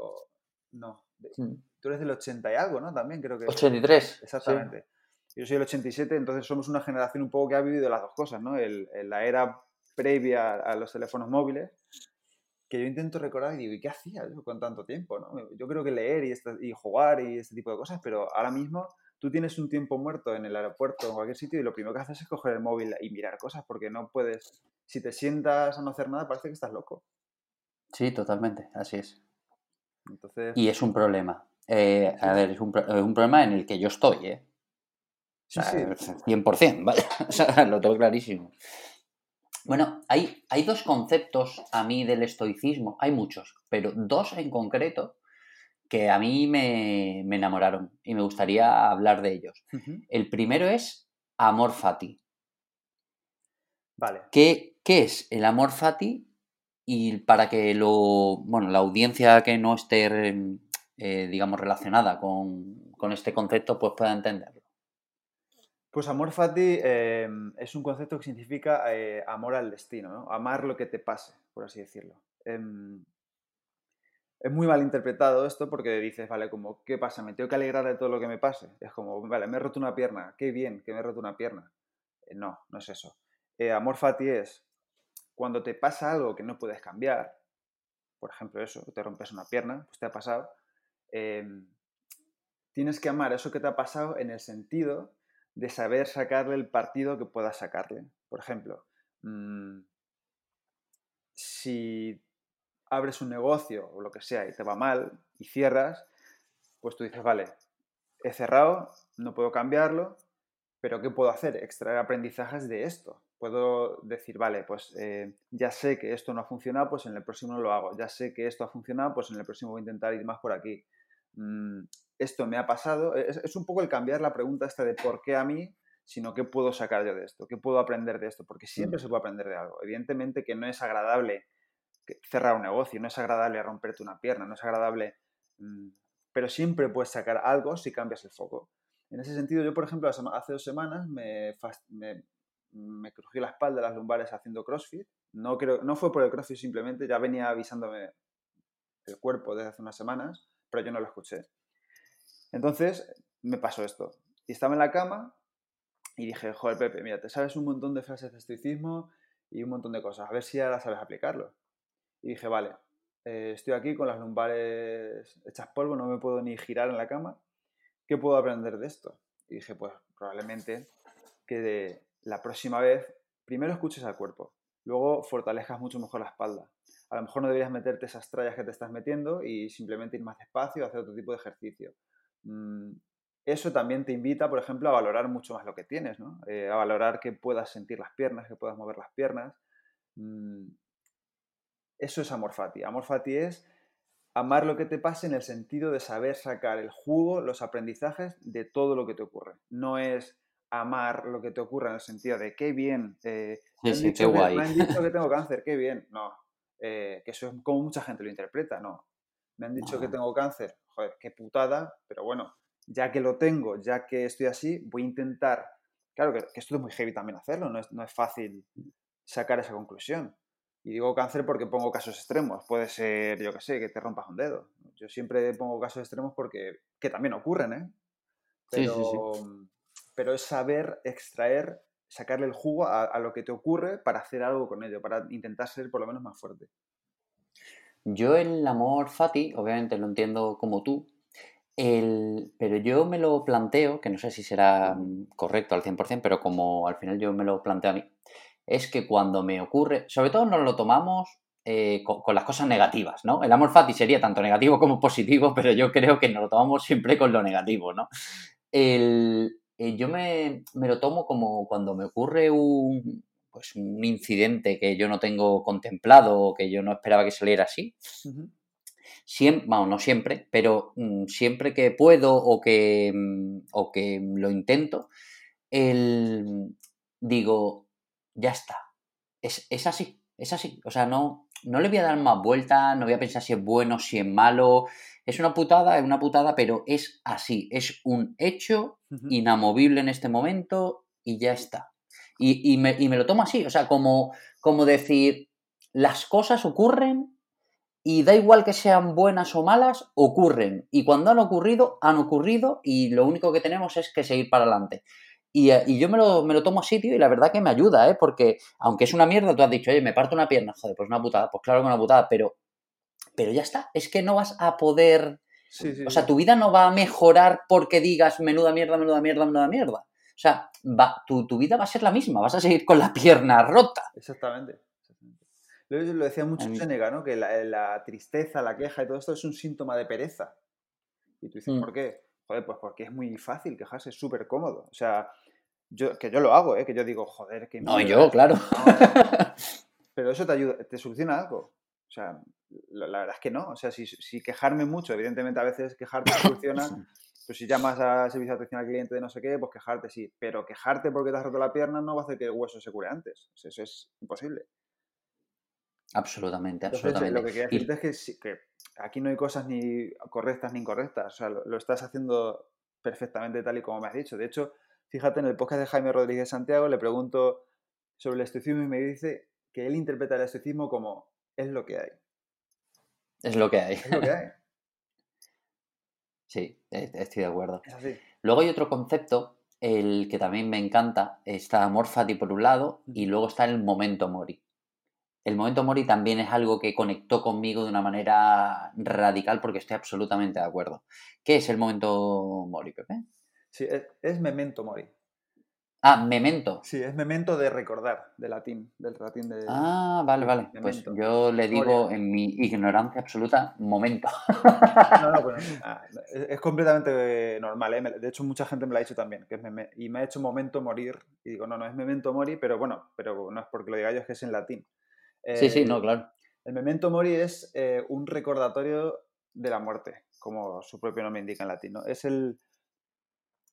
no, Mm. Tú eres del 80 y algo, ¿no? También creo que... 83. Exactamente. Sí. Yo soy del 87, entonces somos una generación un poco que ha vivido las dos cosas, ¿no? El, la era previa a los teléfonos móviles, que yo intento recordar y digo, ¿y qué hacía yo con tanto tiempo? ¿no? Yo creo que leer y, este, y jugar y este tipo de cosas, pero ahora mismo tú tienes un tiempo muerto en el aeropuerto o en cualquier sitio y lo primero que haces es coger el móvil y mirar cosas porque no puedes, si te sientas a no hacer nada, parece que estás loco. Sí, totalmente, así es. Entonces... Y es un problema. Eh, a ver, es un, problema en el que yo estoy, ¿eh? sí, sí. 100%, ¿vale? O sea, lo tengo clarísimo. Bueno, hay, hay dos conceptos a mí del estoicismo, hay muchos, pero dos en concreto que a mí me, enamoraron y me gustaría hablar de ellos. El primero es amor fati. Vale. ¿Qué, ¿Qué, es el amor fati? Y para que lo, bueno, la audiencia que no esté, eh, digamos, relacionada con, con, este concepto, pues pueda entenderlo. Pues amor fati em, es un concepto que significa eh, amor al destino, ¿no? amar lo que te pase, por así decirlo. Em, es muy mal interpretado esto porque dices, vale, como, ¿qué pasa? ¿Me tengo que alegrar de todo lo que me pase? Es como, vale, me he roto una pierna, qué bien que me he roto una pierna. Eh, no, no es eso. Amor fati es cuando te pasa algo que no puedes cambiar, por ejemplo eso, te rompes una pierna, pues te ha pasado, em, tienes que amar eso que te ha pasado en el sentido de saber sacarle el partido que puedas sacarle. Por ejemplo, mm, si abres un negocio o lo que sea y te va mal y cierras, pues tú dices, vale, he cerrado, no puedo cambiarlo, pero ¿qué puedo hacer? Extraer aprendizajes de esto. Puedo decir, vale, pues eh, ya sé que esto no ha funcionado, pues en el próximo lo hago. Ya sé que esto ha funcionado, pues en el próximo voy a intentar ir más por aquí. Mm, esto me ha pasado. Es, un poco el cambiar la pregunta esta de por qué a mí, sino qué puedo sacar yo de esto, qué puedo aprender de esto, porque siempre se puede aprender de algo. Evidentemente que no es agradable cerrar un negocio, no es agradable romperte una pierna, no es agradable, mm, pero siempre puedes sacar algo si cambias el foco. En ese sentido, yo, por ejemplo, hace dos semanas me, me, me crují la espalda, las lumbares haciendo CrossFit. No, creo, no fue por el CrossFit simplemente, ya venía avisándome el cuerpo desde hace unas semanas, pero yo no lo escuché. Entonces me pasó esto. Y estaba en la cama y dije, joder, Pepe, mira, te sabes un montón de frases de estoicismo y un montón de cosas. A ver si ahora sabes aplicarlo. Y dije, vale, eh, estoy aquí con las lumbares hechas polvo, no me puedo ni girar en la cama. ¿Qué puedo aprender de esto? Y dije, pues probablemente que la próxima vez primero escuches al cuerpo, luego fortalezcas mucho mejor la espalda. A lo mejor no deberías meterte esas trallas que te estás metiendo y simplemente ir más despacio, hacer otro tipo de ejercicio. Mm, eso también te invita, por ejemplo, a valorar mucho más lo que tienes, ¿no? Eh, a valorar que puedas sentir las piernas, que puedas mover las piernas. Mm, eso es amor fati. Amor fati es amar lo que te pase en el sentido de saber sacar el jugo, los aprendizajes de todo lo que te ocurre. No es amar lo que te ocurre en el sentido de qué bien, eh, me, han dicho que, tengo cáncer, qué bien. No, eh, que eso es como mucha gente lo interpreta, no. Me han dicho que tengo cáncer, joder, qué putada, pero bueno, ya que lo tengo, ya que estoy así, voy a intentar. Claro que, esto es muy heavy también hacerlo, no es, no es fácil sacar esa conclusión. Y digo cáncer porque pongo casos extremos. Puede ser, yo qué sé, que te rompas un dedo. Yo siempre pongo casos extremos porque que también ocurren, ¿eh? Pero, pero es saber extraer, sacarle el jugo a, lo que te ocurre para hacer algo con ello, para intentar ser por lo menos más fuerte. Yo el amor fati, obviamente lo entiendo como tú, el, pero yo me lo planteo, que no sé si será correcto al 100%, pero como al final yo me lo planteo a mí, es que cuando me ocurre, sobre todo nos lo tomamos eh, con, las cosas negativas, ¿no? El amor fati sería tanto negativo como positivo, pero yo creo que nos lo tomamos siempre con lo negativo, ¿no? El, eh, yo me, lo tomo como cuando me ocurre un, pues un incidente que yo no tengo contemplado o que yo no esperaba que saliera así. Siempre, bueno, no siempre, pero mm, siempre que puedo o que, mm, o que lo intento, el, digo, ya está. Es, así, es así. O sea, no, no le voy a dar más vueltas, no voy a pensar si es bueno, si es malo. Es una putada, es una putada, pero es así. Es un hecho inamovible en este momento y ya está. Y, me, lo tomo así, o sea, como, como decir, las cosas ocurren y da igual que sean buenas o malas, ocurren. Y cuando han ocurrido, han ocurrido y lo único que tenemos es que seguir para adelante. Eh, y, yo me lo, me lo, tomo así, tío, y la verdad que me ayuda, ¿eh? Porque aunque es una mierda, tú has dicho, oye, me parto una pierna, joder, pues una putada, pues claro que una putada, pero, pero ya está, es que no vas a poder... o sea, tu vida no va a mejorar porque digas menuda mierda, menuda mierda, menuda mierda. O sea, va, tu, vida va a ser la misma, vas a seguir con la pierna rota. Exactamente. Lo, decía mucho Seneca, ¿no? Que la, la, tristeza, la queja y todo esto es un síntoma de pereza. Y tú dices, Mm. ¿por qué? Joder, pues porque es muy fácil quejarse, es súper cómodo. O sea, yo, que yo lo hago, ¿eh? que yo digo, joder, que No, yo, esto". claro. No, pero eso te ayuda, te soluciona algo. O sea, la, la verdad es que no. O sea, si, si quejarme mucho, evidentemente a veces quejarte soluciona. Pues si llamas a servicio de atención al cliente de no sé qué, pues quejarte sí. Pero quejarte porque te has roto la pierna no va a hacer que el hueso se cure antes. O sea, eso es imposible. Absolutamente, Entonces, absolutamente. lo que quería Y- decirte es que, que aquí no hay cosas ni correctas ni incorrectas. O sea, lo, lo estás haciendo perfectamente tal y como me has dicho. De hecho, fíjate, en el podcast de Jaime Rodríguez Santiago le pregunto sobre el estoicismo y me dice que él interpreta el estoicismo como es lo que hay. Es lo que hay. Es lo que hay. Sí, estoy de acuerdo. Es así. Luego hay otro concepto, el que también me encanta. Está Amor Fati por un lado y luego está el Momento Mori. El Momento Mori también es algo que conectó conmigo de una manera radical porque estoy absolutamente de acuerdo. ¿Qué es el Momento Mori, Pepe? Sí, es, es memento mori. Ah, Memento. Sí, es memento de recordar, de latín, del latín de... Ah, vale, vale. Pues yo le digo en mi ignorancia absoluta, momento. No, no, bueno, ah, es, completamente normal, ¿eh? De hecho, mucha gente me lo ha dicho también, que es meme- y me ha hecho momento morir, y digo, no, no es memento mori, pero bueno, pero no es porque lo diga yo, es que es en latín. Sí, sí, Eh, no, claro. El memento mori es eh, un recordatorio de la muerte, como su propio nombre indica en latín. ¿no? Es el,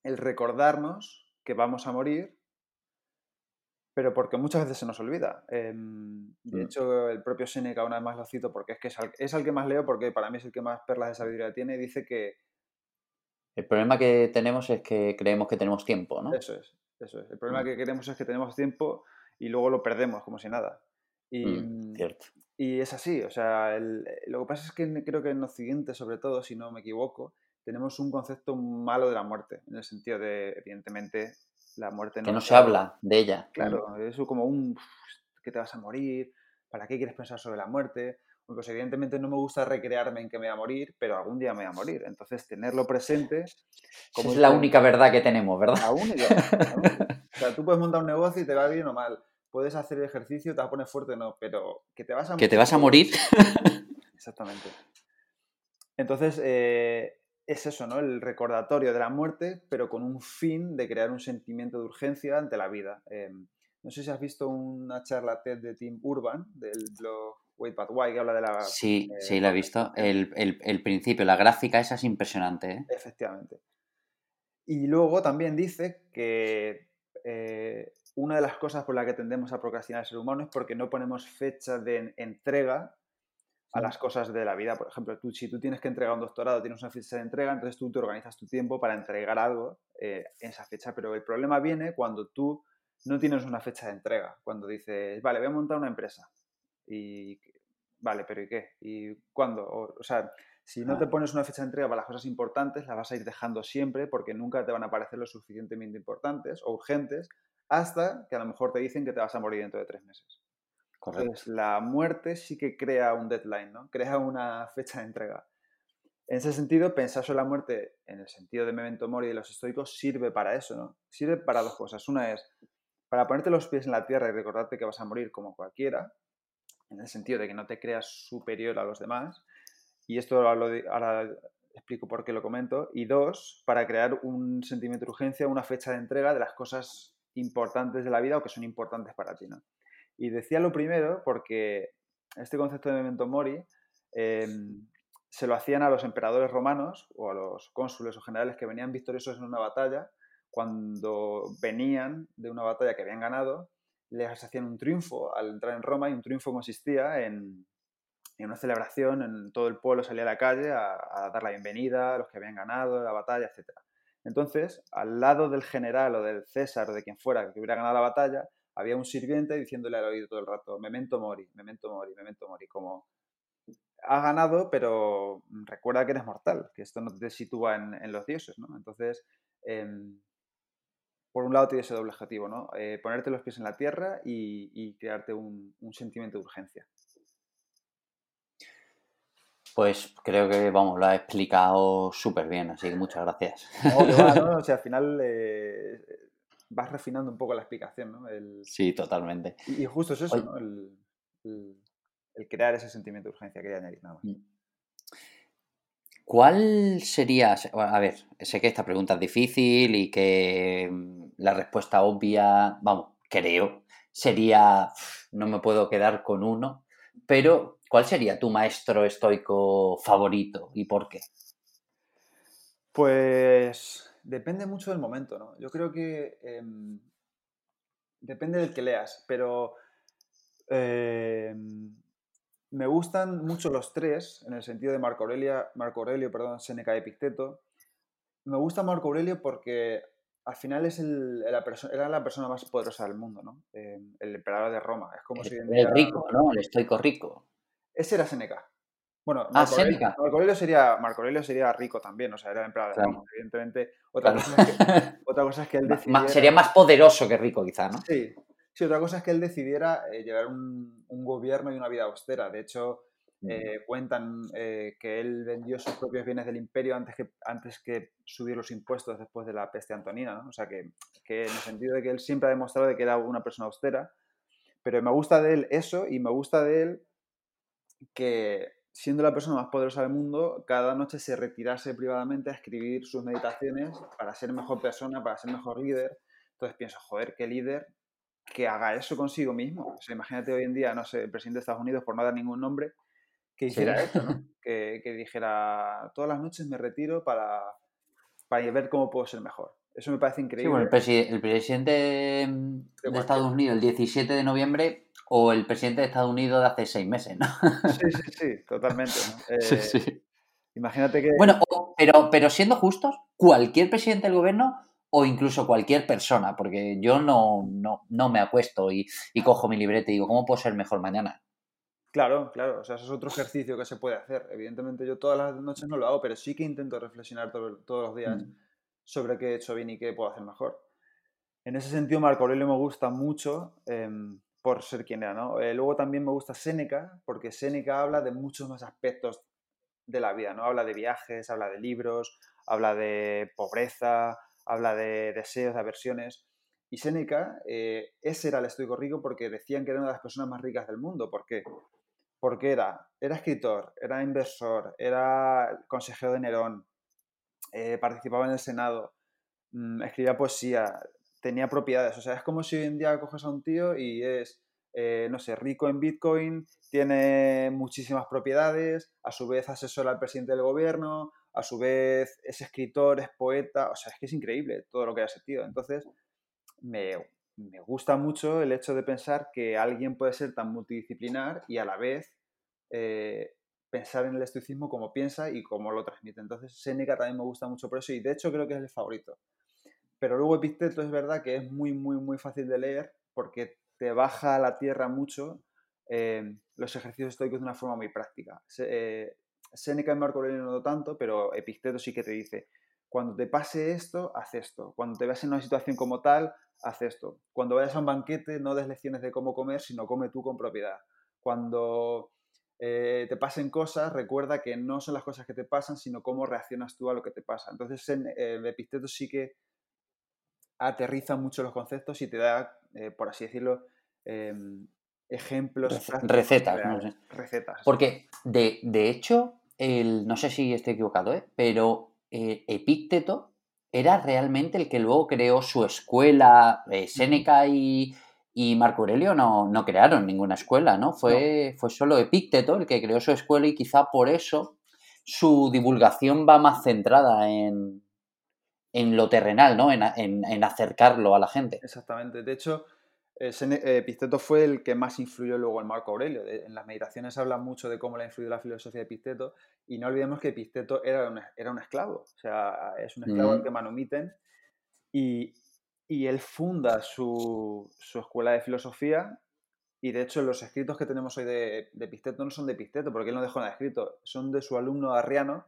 el recordarnos que vamos a morir, pero porque muchas veces se nos olvida. Em, de Mm. hecho, el propio Seneca, una vez más lo cito porque es que es al, es al que más leo, porque para mí es el que más perlas de sabiduría tiene, y dice que El problema que tenemos es que creemos que tenemos tiempo, ¿no? eso es, eso es. El problema Mm. que queremos es que tenemos tiempo y luego lo perdemos como si nada. Y, Mm, cierto. Y es así, o sea, el- lo que pasa es que creo que en Occidente, sobre todo, si no me equivoco, tenemos un concepto malo de la muerte, en el sentido de, evidentemente, la muerte Que no es se habla de ella. Claro, eso como un "Uf, que te vas a morir, ¿para qué quieres pensar sobre la muerte? Pues evidentemente no me gusta recrearme en que me voy a morir, pero algún día me voy a morir. Entonces, tenerlo presente como es la única verdad que tenemos, ¿verdad? la única, la única. O sea, tú puedes montar un negocio y te va bien o mal. Puedes hacer ejercicio, te vas a poner fuerte o no, pero que te vas a Que te vas a morir. Exactamente. Entonces, eh, es eso, ¿no? El recordatorio de la muerte, pero con un fin de crear un sentimiento de urgencia ante la vida. Eh, no sé si has visto una charla TED de Tim Urban, del blog Wait But Why, que habla de la... Sí, eh, sí, la he visto. El, el- el principio, la gráfica esa es impresionante, ¿eh? Efectivamente. Y luego también dice que eh, una de las cosas por las que tendemos a procrastinar el ser humano es porque no ponemos fecha de en- entrega a las cosas de la vida. Por ejemplo, tú, si tú tienes que entregar un doctorado, tienes una fecha de entrega, entonces tú te organizas tu tiempo para entregar algo eh, en esa fecha. Pero el problema viene cuando tú no tienes una fecha de entrega. Cuando dices, vale, voy a montar una empresa. Y, vale, pero ¿y qué? ¿Y cuándo? O, o sea, si no te pones una fecha de entrega para las cosas importantes, las vas a ir dejando siempre porque nunca te van a parecer lo suficientemente importantes o urgentes hasta que a lo mejor te dicen que te vas a morir dentro de tres meses. Entonces, la muerte sí que crea un deadline, ¿no? Crea una fecha de entrega. En ese sentido, pensar sobre la muerte, en el sentido de Memento Mori de los estoicos, sirve para eso, ¿no? Sirve para dos cosas. Una es para ponerte los pies en la tierra y recordarte que vas a morir como cualquiera, en el sentido de que no te creas superior a los demás. Y esto lo ahora explico por qué lo comento. Y dos, para crear un sentimiento de urgencia, una fecha de entrega de las cosas importantes de la vida o que son importantes para ti, ¿no? Y decía lo primero porque este concepto de memento mori eh, se lo hacían a los emperadores romanos o a los cónsules o generales que venían victoriosos en una batalla. Cuando venían de una batalla que habían ganado, les hacían un triunfo al entrar en Roma y un triunfo consistía en, en una celebración, en todo el pueblo salía a la calle a, dar la bienvenida a los que habían ganado la batalla, etc. Entonces, al lado del general o del César de quien fuera que hubiera ganado la batalla, había un sirviente diciéndole al oído todo el rato, memento mori, memento mori, memento mori, como has ganado, pero recuerda que eres mortal, que esto no te sitúa en, en los dioses, ¿no? Entonces, em, por un lado tiene ese doble objetivo, ¿no? Eh, ponerte los pies en la tierra y, y crearte un, un sentimiento de urgencia. Pues creo que, vamos, lo has explicado súper bien, así que muchas gracias. No, que va, ¿no? O sea, al final eh, vas refinando un poco la explicación, ¿no? El- Sí, totalmente. y, y justo es eso, Oye. ¿no? El, el- el crear ese sentimiento de urgencia, quería añadir nada más. ¿Cuál sería, a ver, sé que esta pregunta es difícil y que mm, la respuesta obvia, vamos, creo, sería, no me puedo quedar con uno, pero ¿cuál sería tu maestro estoico favorito y por qué? Pues depende mucho del momento, ¿no? Yo creo que em, depende del que leas, pero em, me gustan mucho los tres, en el sentido de Marco Aurelio, Marco Aurelio, perdón, Seneca y Epicteto. Me gusta Marco Aurelio porque al final es la era la persona más poderosa del mundo, ¿no? Eh, el emperador de Roma. Es como el, si el rico, ¿no? El estoico rico. Ese era Seneca. Bueno, ah, Marco, Aurelio, Marco, Aurelio, sería, Marco Aurelio sería rico también, o sea, era de Roma. Evidentemente, otra, cosa es que, otra cosa es que él decidiera... Sería más poderoso que rico, quizá, ¿no? Sí, Sí, otra cosa es que él decidiera eh, llevar un, gobierno y una vida austera. De hecho, eh, cuentan eh, que él vendió sus propios bienes del imperio antes que, antes que subir los impuestos después de la peste antonina. ¿no? O sea, que, que, en el sentido de que él siempre ha demostrado que era una persona austera. Pero me gusta de él eso y me gusta de él que siendo la persona más poderosa del mundo, cada noche se retirase privadamente a escribir sus meditaciones para ser mejor persona, para ser mejor líder. Entonces pienso, joder, qué líder que haga eso consigo mismo. O sea, imagínate hoy en día, no sé, el presidente de Estados Unidos, por no dar ningún nombre, que hiciera esto, ¿no? que, dijera, todas las noches me retiro para, para ver cómo puedo ser mejor. Eso me parece increíble. Sí, bueno, el, presidente de, Estados Unidos el 17 de noviembre o el presidente de Estados Unidos de hace seis meses, ¿no? Sí, sí, sí, totalmente. sí, sí. Eh, imagínate que... Bueno, pero, pero siendo justos, cualquier presidente del gobierno o incluso cualquier persona, porque yo no, no, me acuesto y, cojo mi libreta y digo, ¿cómo puedo ser mejor mañana? Claro, claro, o sea, eso es otro ejercicio que se puede hacer. Evidentemente yo todas las noches no lo hago, pero sí que intento reflexionar todos los días mm. Sobre qué he hecho bien y qué puedo hacer mejor. En ese sentido, Marco Aurelio me gusta mucho em, por ser quien era, ¿no? Eh, luego también me gusta Séneca, porque Séneca habla de muchos más aspectos de la vida, ¿no? Habla de viajes, habla de libros, habla de pobreza, habla de deseos, de aversiones. Y Séneca, eh, ese era el estoico rico porque decían que era una de las personas más ricas del mundo. ¿Por qué? Porque era, era escritor, era inversor, era consejero de Nerón, eh, participaba en el Senado, mm, escribía poesía, tenía propiedades. O sea, es como si hoy en día coges a un tío y es, eh, no sé, rico en Bitcoin, tiene muchísimas propiedades, a su vez asesora al presidente del gobierno, a su vez es escritor, es poeta, o sea, es que es increíble todo lo que ha sentido. Entonces, me, gusta mucho el hecho de pensar que alguien puede ser tan multidisciplinar y a la vez eh, pensar en el estoicismo como piensa y como lo transmite. Entonces, Seneca también me gusta mucho por eso y de hecho creo que es el favorito. Pero luego Epicteto es verdad que es muy, muy, muy fácil de leer porque te baja a la tierra mucho eh, los ejercicios estoicos de una forma muy práctica. Eh, Seneca y Marco Aurelio no tanto, pero Epicteto sí que te dice, cuando te pase esto, haz esto. Cuando te veas en una situación como tal, haz esto. Cuando vayas a un banquete, no des lecciones de cómo comer, sino come tú con propiedad. Cuando eh, te pasen cosas, recuerda que no son las cosas que te pasan, sino cómo reaccionas tú a lo que te pasa. Entonces, en, Epicteto sí que aterriza mucho los conceptos y te da, eh, por así decirlo, em, ejemplos. Recetas, Recetas. Porque, de, de hecho, el, no sé si estoy equivocado, ¿eh? pero Epícteto era realmente el que luego creó su escuela. Eh, Séneca y, Marco Aurelio no, no, crearon ninguna escuela, ¿no? Fue, fue solo Epícteto el que creó su escuela y quizá por eso su divulgación va más centrada en, en lo terrenal, ¿no? En, en, acercarlo a la gente. Exactamente. De hecho, Epicteto fue el que más influyó luego en Marco Aurelio. En las meditaciones habla mucho de cómo le ha influido la filosofía de Epicteto y no olvidemos que Epicteto era un, era un esclavo, o sea, es un esclavo al que manumiten y, y él funda su, su, escuela de filosofía y de hecho los escritos que tenemos hoy de, de Epicteto no son de Epicteto porque él no dejó nada escrito, son de su alumno Arriano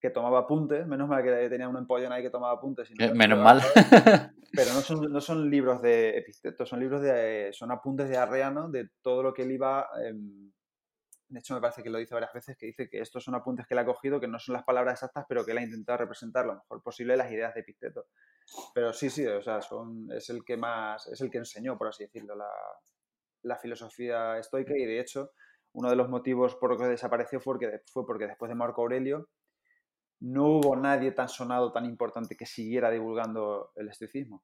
que tomaba apuntes, menos mal que tenía un empollón ahí que tomaba apuntes. Eh, menos mal. Pero no son, no son libros de Epicteto, son libros de, son apuntes de Arreano de todo lo que él iba... Em, de hecho, me parece que lo dice varias veces, que dice que estos son apuntes que él ha cogido, que no son las palabras exactas, pero que él ha intentado representar lo mejor posible las ideas de Epicteto. Pero sí, sí, o sea, es el que más, es el que enseñó, por así decirlo, la, la filosofía estoica y de hecho, uno de los motivos por los que desapareció fue porque, fue porque después de Marco Aurelio, no hubo nadie tan sonado, tan importante que siguiera divulgando el estoicismo.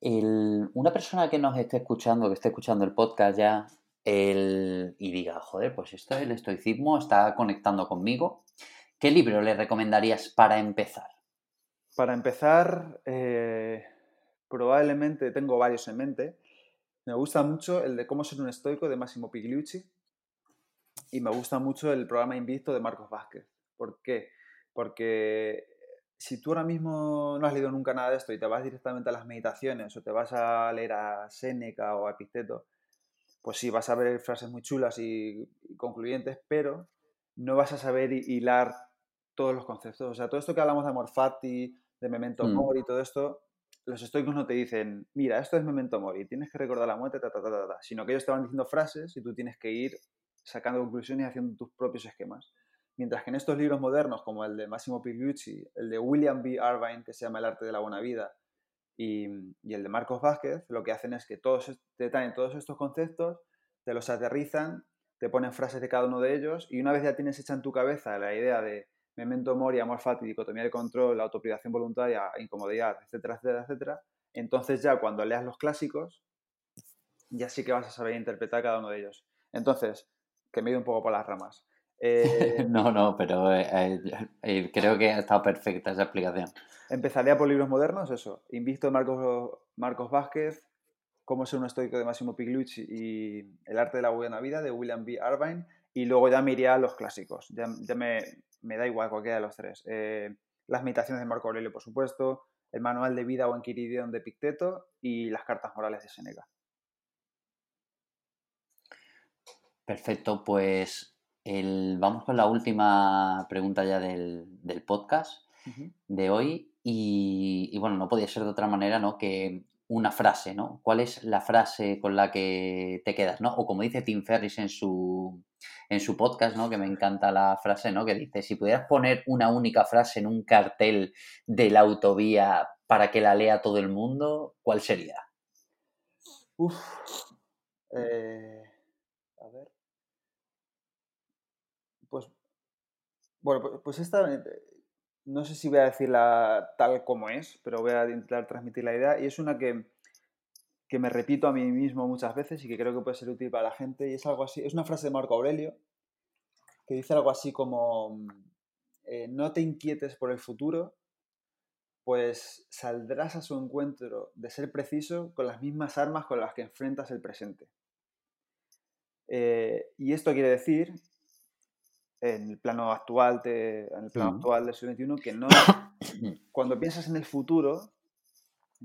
una persona que nos esté escuchando, que esté escuchando el podcast ya, y diga, joder, pues esto el estoicismo está conectando conmigo, ¿qué libro le recomendarías para empezar? Para empezar, eh, probablemente tengo varios en mente. Me gusta mucho el de Cómo ser un estoico de Massimo Pigliucci y me gusta mucho el programa Invicto de Marcos Vázquez. ¿Por qué? Porque si tú ahora mismo no has leído nunca nada de esto y te vas directamente a las meditaciones o te vas a leer a Séneca o a Epicteto, pues sí, vas a ver frases muy chulas y, concluyentes, pero no vas a saber hilar todos los conceptos. O sea, todo esto que hablamos de amor fati, de memento mm. mori y todo esto, los estoicos no te dicen, mira, esto es memento mori, tienes que recordar la muerte, ta, ta, ta, ta, sino que ellos te van diciendo frases y tú tienes que ir sacando conclusiones y haciendo tus propios esquemas. Mientras que en estos libros modernos, como el de Massimo Pigliucci, el de William B. Irvine, que se llama El arte de la buena vida, y, el de Marcos Vázquez, lo que hacen es que todos te traen todos estos conceptos, te los aterrizan, te ponen frases de cada uno de ellos, y una vez ya tienes hecha en tu cabeza la idea de memento mori, amor fati, dicotomía de control, autoprivación voluntaria, incomodidad, etcétera, etcétera, etcétera, entonces ya cuando leas los clásicos, ya sí que vas a saber interpretar cada uno de ellos. Entonces, que me he ido un poco por las ramas. Eh, no, no, pero eh, eh, creo que ha estado perfecta esa explicación. Empezaría por libros modernos, eso. Invicto de Marcos, Marcos Vázquez, Cómo ser un estoico de Máximo Piglucci y El arte de la buena vida de William B. Irvine. Y luego ya me iría a los clásicos. Ya, me, me, da igual cualquiera de los tres. las meditaciones de Marco Aurelio, por supuesto. El manual de vida o Enquiridión de Picteto y las cartas morales de Seneca. Perfecto, pues vamos con la última pregunta ya del, podcast de hoy. Y, bueno, no podía ser de otra manera, ¿no? Que una frase, ¿no? ¿Cuál es la frase con la que te quedas, ¿no? O como dice Tim Ferris en su, en su podcast, ¿no? Que me encanta la frase, ¿no? Que dice, si pudieras poner una única frase en un cartel de la autovía para que la lea todo el mundo, ¿cuál sería? Uf. Eh, a ver. Pues, bueno, pues esta, eh, no sé si voy a decirla tal como es, pero voy a intentar transmitir la idea. Y es una que, que me repito a mí mismo muchas veces y que creo que puede ser útil para la gente. Y es algo así, es una frase de Marco Aurelio que dice algo así como, eh, no te inquietes por el futuro, pues saldrás a su encuentro de ser preciso con las mismas armas con las que enfrentas el presente. Eh, y esto quiere decir en el plano actual, en el plano actual del siglo XXI, que no, cuando piensas en el futuro,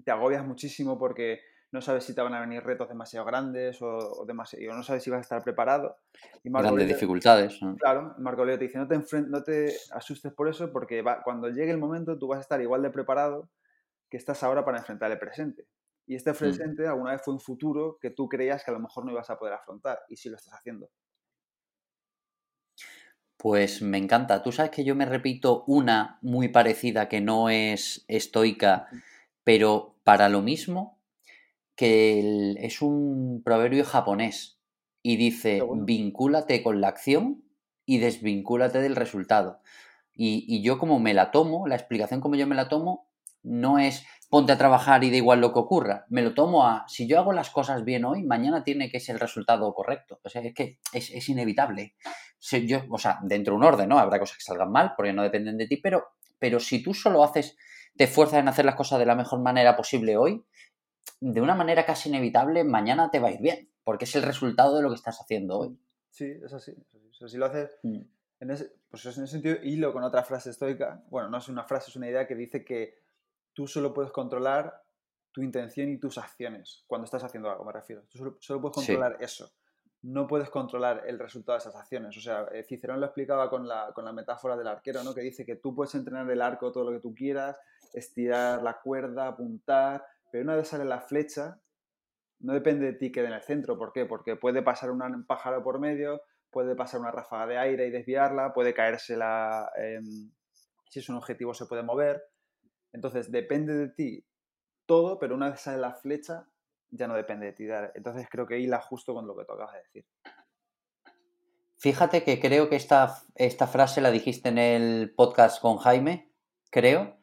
te agobias muchísimo porque no sabes si te van a venir retos demasiado grandes o, demasiado, no sabes si vas a estar preparado. Y Grandes dificultades. Claro, Marco Leo te dice, no te, no te asustes por eso porque cuando llegue el momento tú vas a estar igual de preparado que estás ahora para enfrentar el presente. Y este mm. presente alguna vez fue un futuro que tú creías que a lo mejor no ibas a poder afrontar y sí lo estás haciendo. Pues me encanta. Tú sabes que yo me repito una muy parecida que no es estoica, pero para lo mismo, que es un proverbio japonés y dice, vincúlate con la acción y desvincúlate del resultado. Y, y, yo como me la tomo, la explicación como yo me la tomo, no es ponte a trabajar y da igual lo que ocurra. Me lo tomo a, si yo hago las cosas bien hoy, mañana tiene que ser el resultado correcto. O sea, es que es, inevitable. Yo, o sea, dentro de un orden, ¿no? Habrá cosas que salgan mal porque no dependen de ti, pero, pero si tú solo haces, te esfuerzas en hacer las cosas de la mejor manera posible hoy, de una manera casi inevitable, mañana te va a ir bien, porque es el resultado de lo que estás haciendo hoy. Sí, es así. si lo haces, mm. en ese, pues en ese sentido, hilo con otra frase estoica, bueno, no es una frase, es una idea que dice que tú solo puedes controlar tu intención y tus acciones cuando estás haciendo algo, me refiero. Tú solo, puedes controlar eso. No puedes controlar el resultado de esas acciones. O sea, eh, Cicerón lo explicaba con la, con la metáfora del arquero, ¿no? Que dice que tú puedes entrenar el arco todo lo que tú quieras, estirar la cuerda, apuntar, pero una vez sale la flecha, no depende de ti que en el centro. ¿Por qué? Porque puede pasar un pájaro por medio, puede pasar una ráfaga de aire y desviarla, puede caérsela, em, si es un objetivo se puede mover. Entonces, depende de ti todo, pero una vez sale la flecha, ya no depende de ti. Entonces, creo que hila justo con lo que tú acabas de decir. Fíjate que creo que esta, esta frase la dijiste en el podcast con Jaime, creo,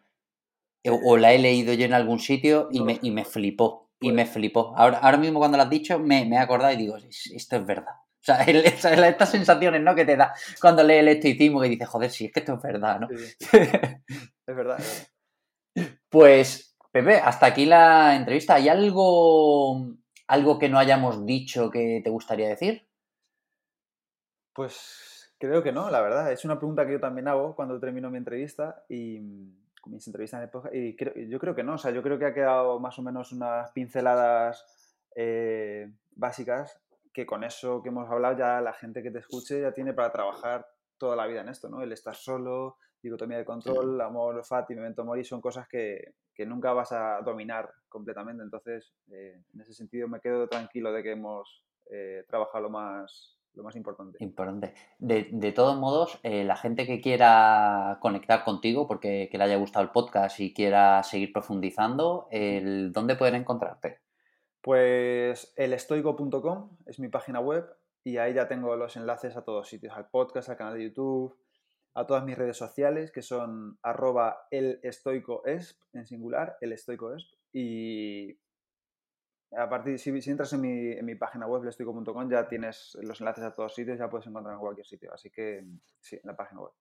o, la he leído yo en algún sitio y, me, y me flipó, y me flipó. Ahora, ahora mismo cuando lo has dicho me, me he acordado y digo, esto es verdad. O sea, estas sensaciones ¿no? que te da cuando lees el estoicismo y dices, joder, sí, es que esto es verdad, ¿no? es verdad. Pues, Pepe, hasta aquí la entrevista. ¿Hay algo, algo que no hayamos dicho que te gustaría decir? Pues creo que no, la verdad. Es una pregunta que yo también hago cuando termino mi entrevista y mis entrevistas y yo creo que no. O sea, yo creo que ha quedado más o menos unas pinceladas eh, básicas que con eso que hemos hablado ya la gente que te escuche ya tiene para trabajar toda la vida en esto, ¿no? El estar solo, dicotomía de control, amor, fati, memento mori, son cosas que, nunca vas a dominar completamente. Entonces, eh, en ese sentido me quedo tranquilo de que hemos eh, trabajado lo más, lo más importante. Importante. De, todos modos, eh, la gente que quiera conectar contigo porque que le haya gustado el podcast y quiera seguir profundizando, el, ¿dónde pueden encontrarte? Pues elestoico.com es mi página web y ahí ya tengo los enlaces a todos sitios, al podcast, al canal de YouTube, a todas mis redes sociales que son arroba elestoicoesp en singular, elestoicoesp y a partir, si, si entras en mi, en mi, página web elestoico.com ya tienes los enlaces a todos sitios, ya puedes encontrar en cualquier sitio, así que sí, en la página web.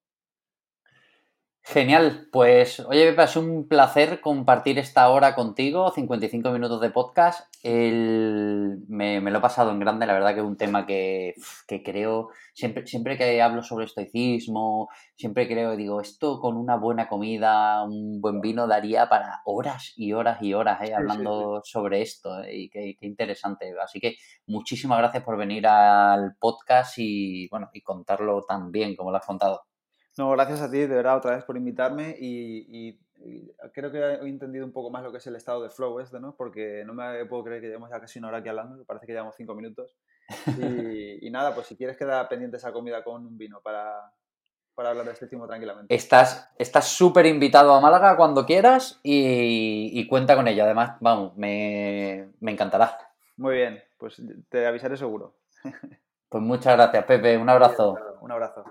Genial, pues oye Pepe, es un placer compartir esta hora contigo, 55 minutos de podcast. me, lo he pasado en grande, la verdad que es un tema que, creo, siempre, siempre que hablo sobre estoicismo, siempre creo, digo, esto con una buena comida, un buen vino daría para horas y horas y horas eh, hablando sobre esto eh, y qué, interesante. Así que muchísimas gracias por venir al podcast y, bueno, y contarlo tan bien como lo has contado. No, gracias a ti, de verdad, otra vez por invitarme y, creo que he entendido un poco más lo que es el estado de flow este, ¿no? Porque no me puedo creer que llevamos ya casi una hora aquí hablando, parece que llevamos cinco minutos. Y, nada, pues si quieres queda pendiente esa comida con un vino para, hablar de este timo tranquilamente. Estás súper invitado a Málaga cuando quieras y, cuenta con ella. Además, vamos, me, me encantará. Muy bien, pues te avisaré seguro. Pues muchas gracias, Pepe. Un abrazo. Un abrazo.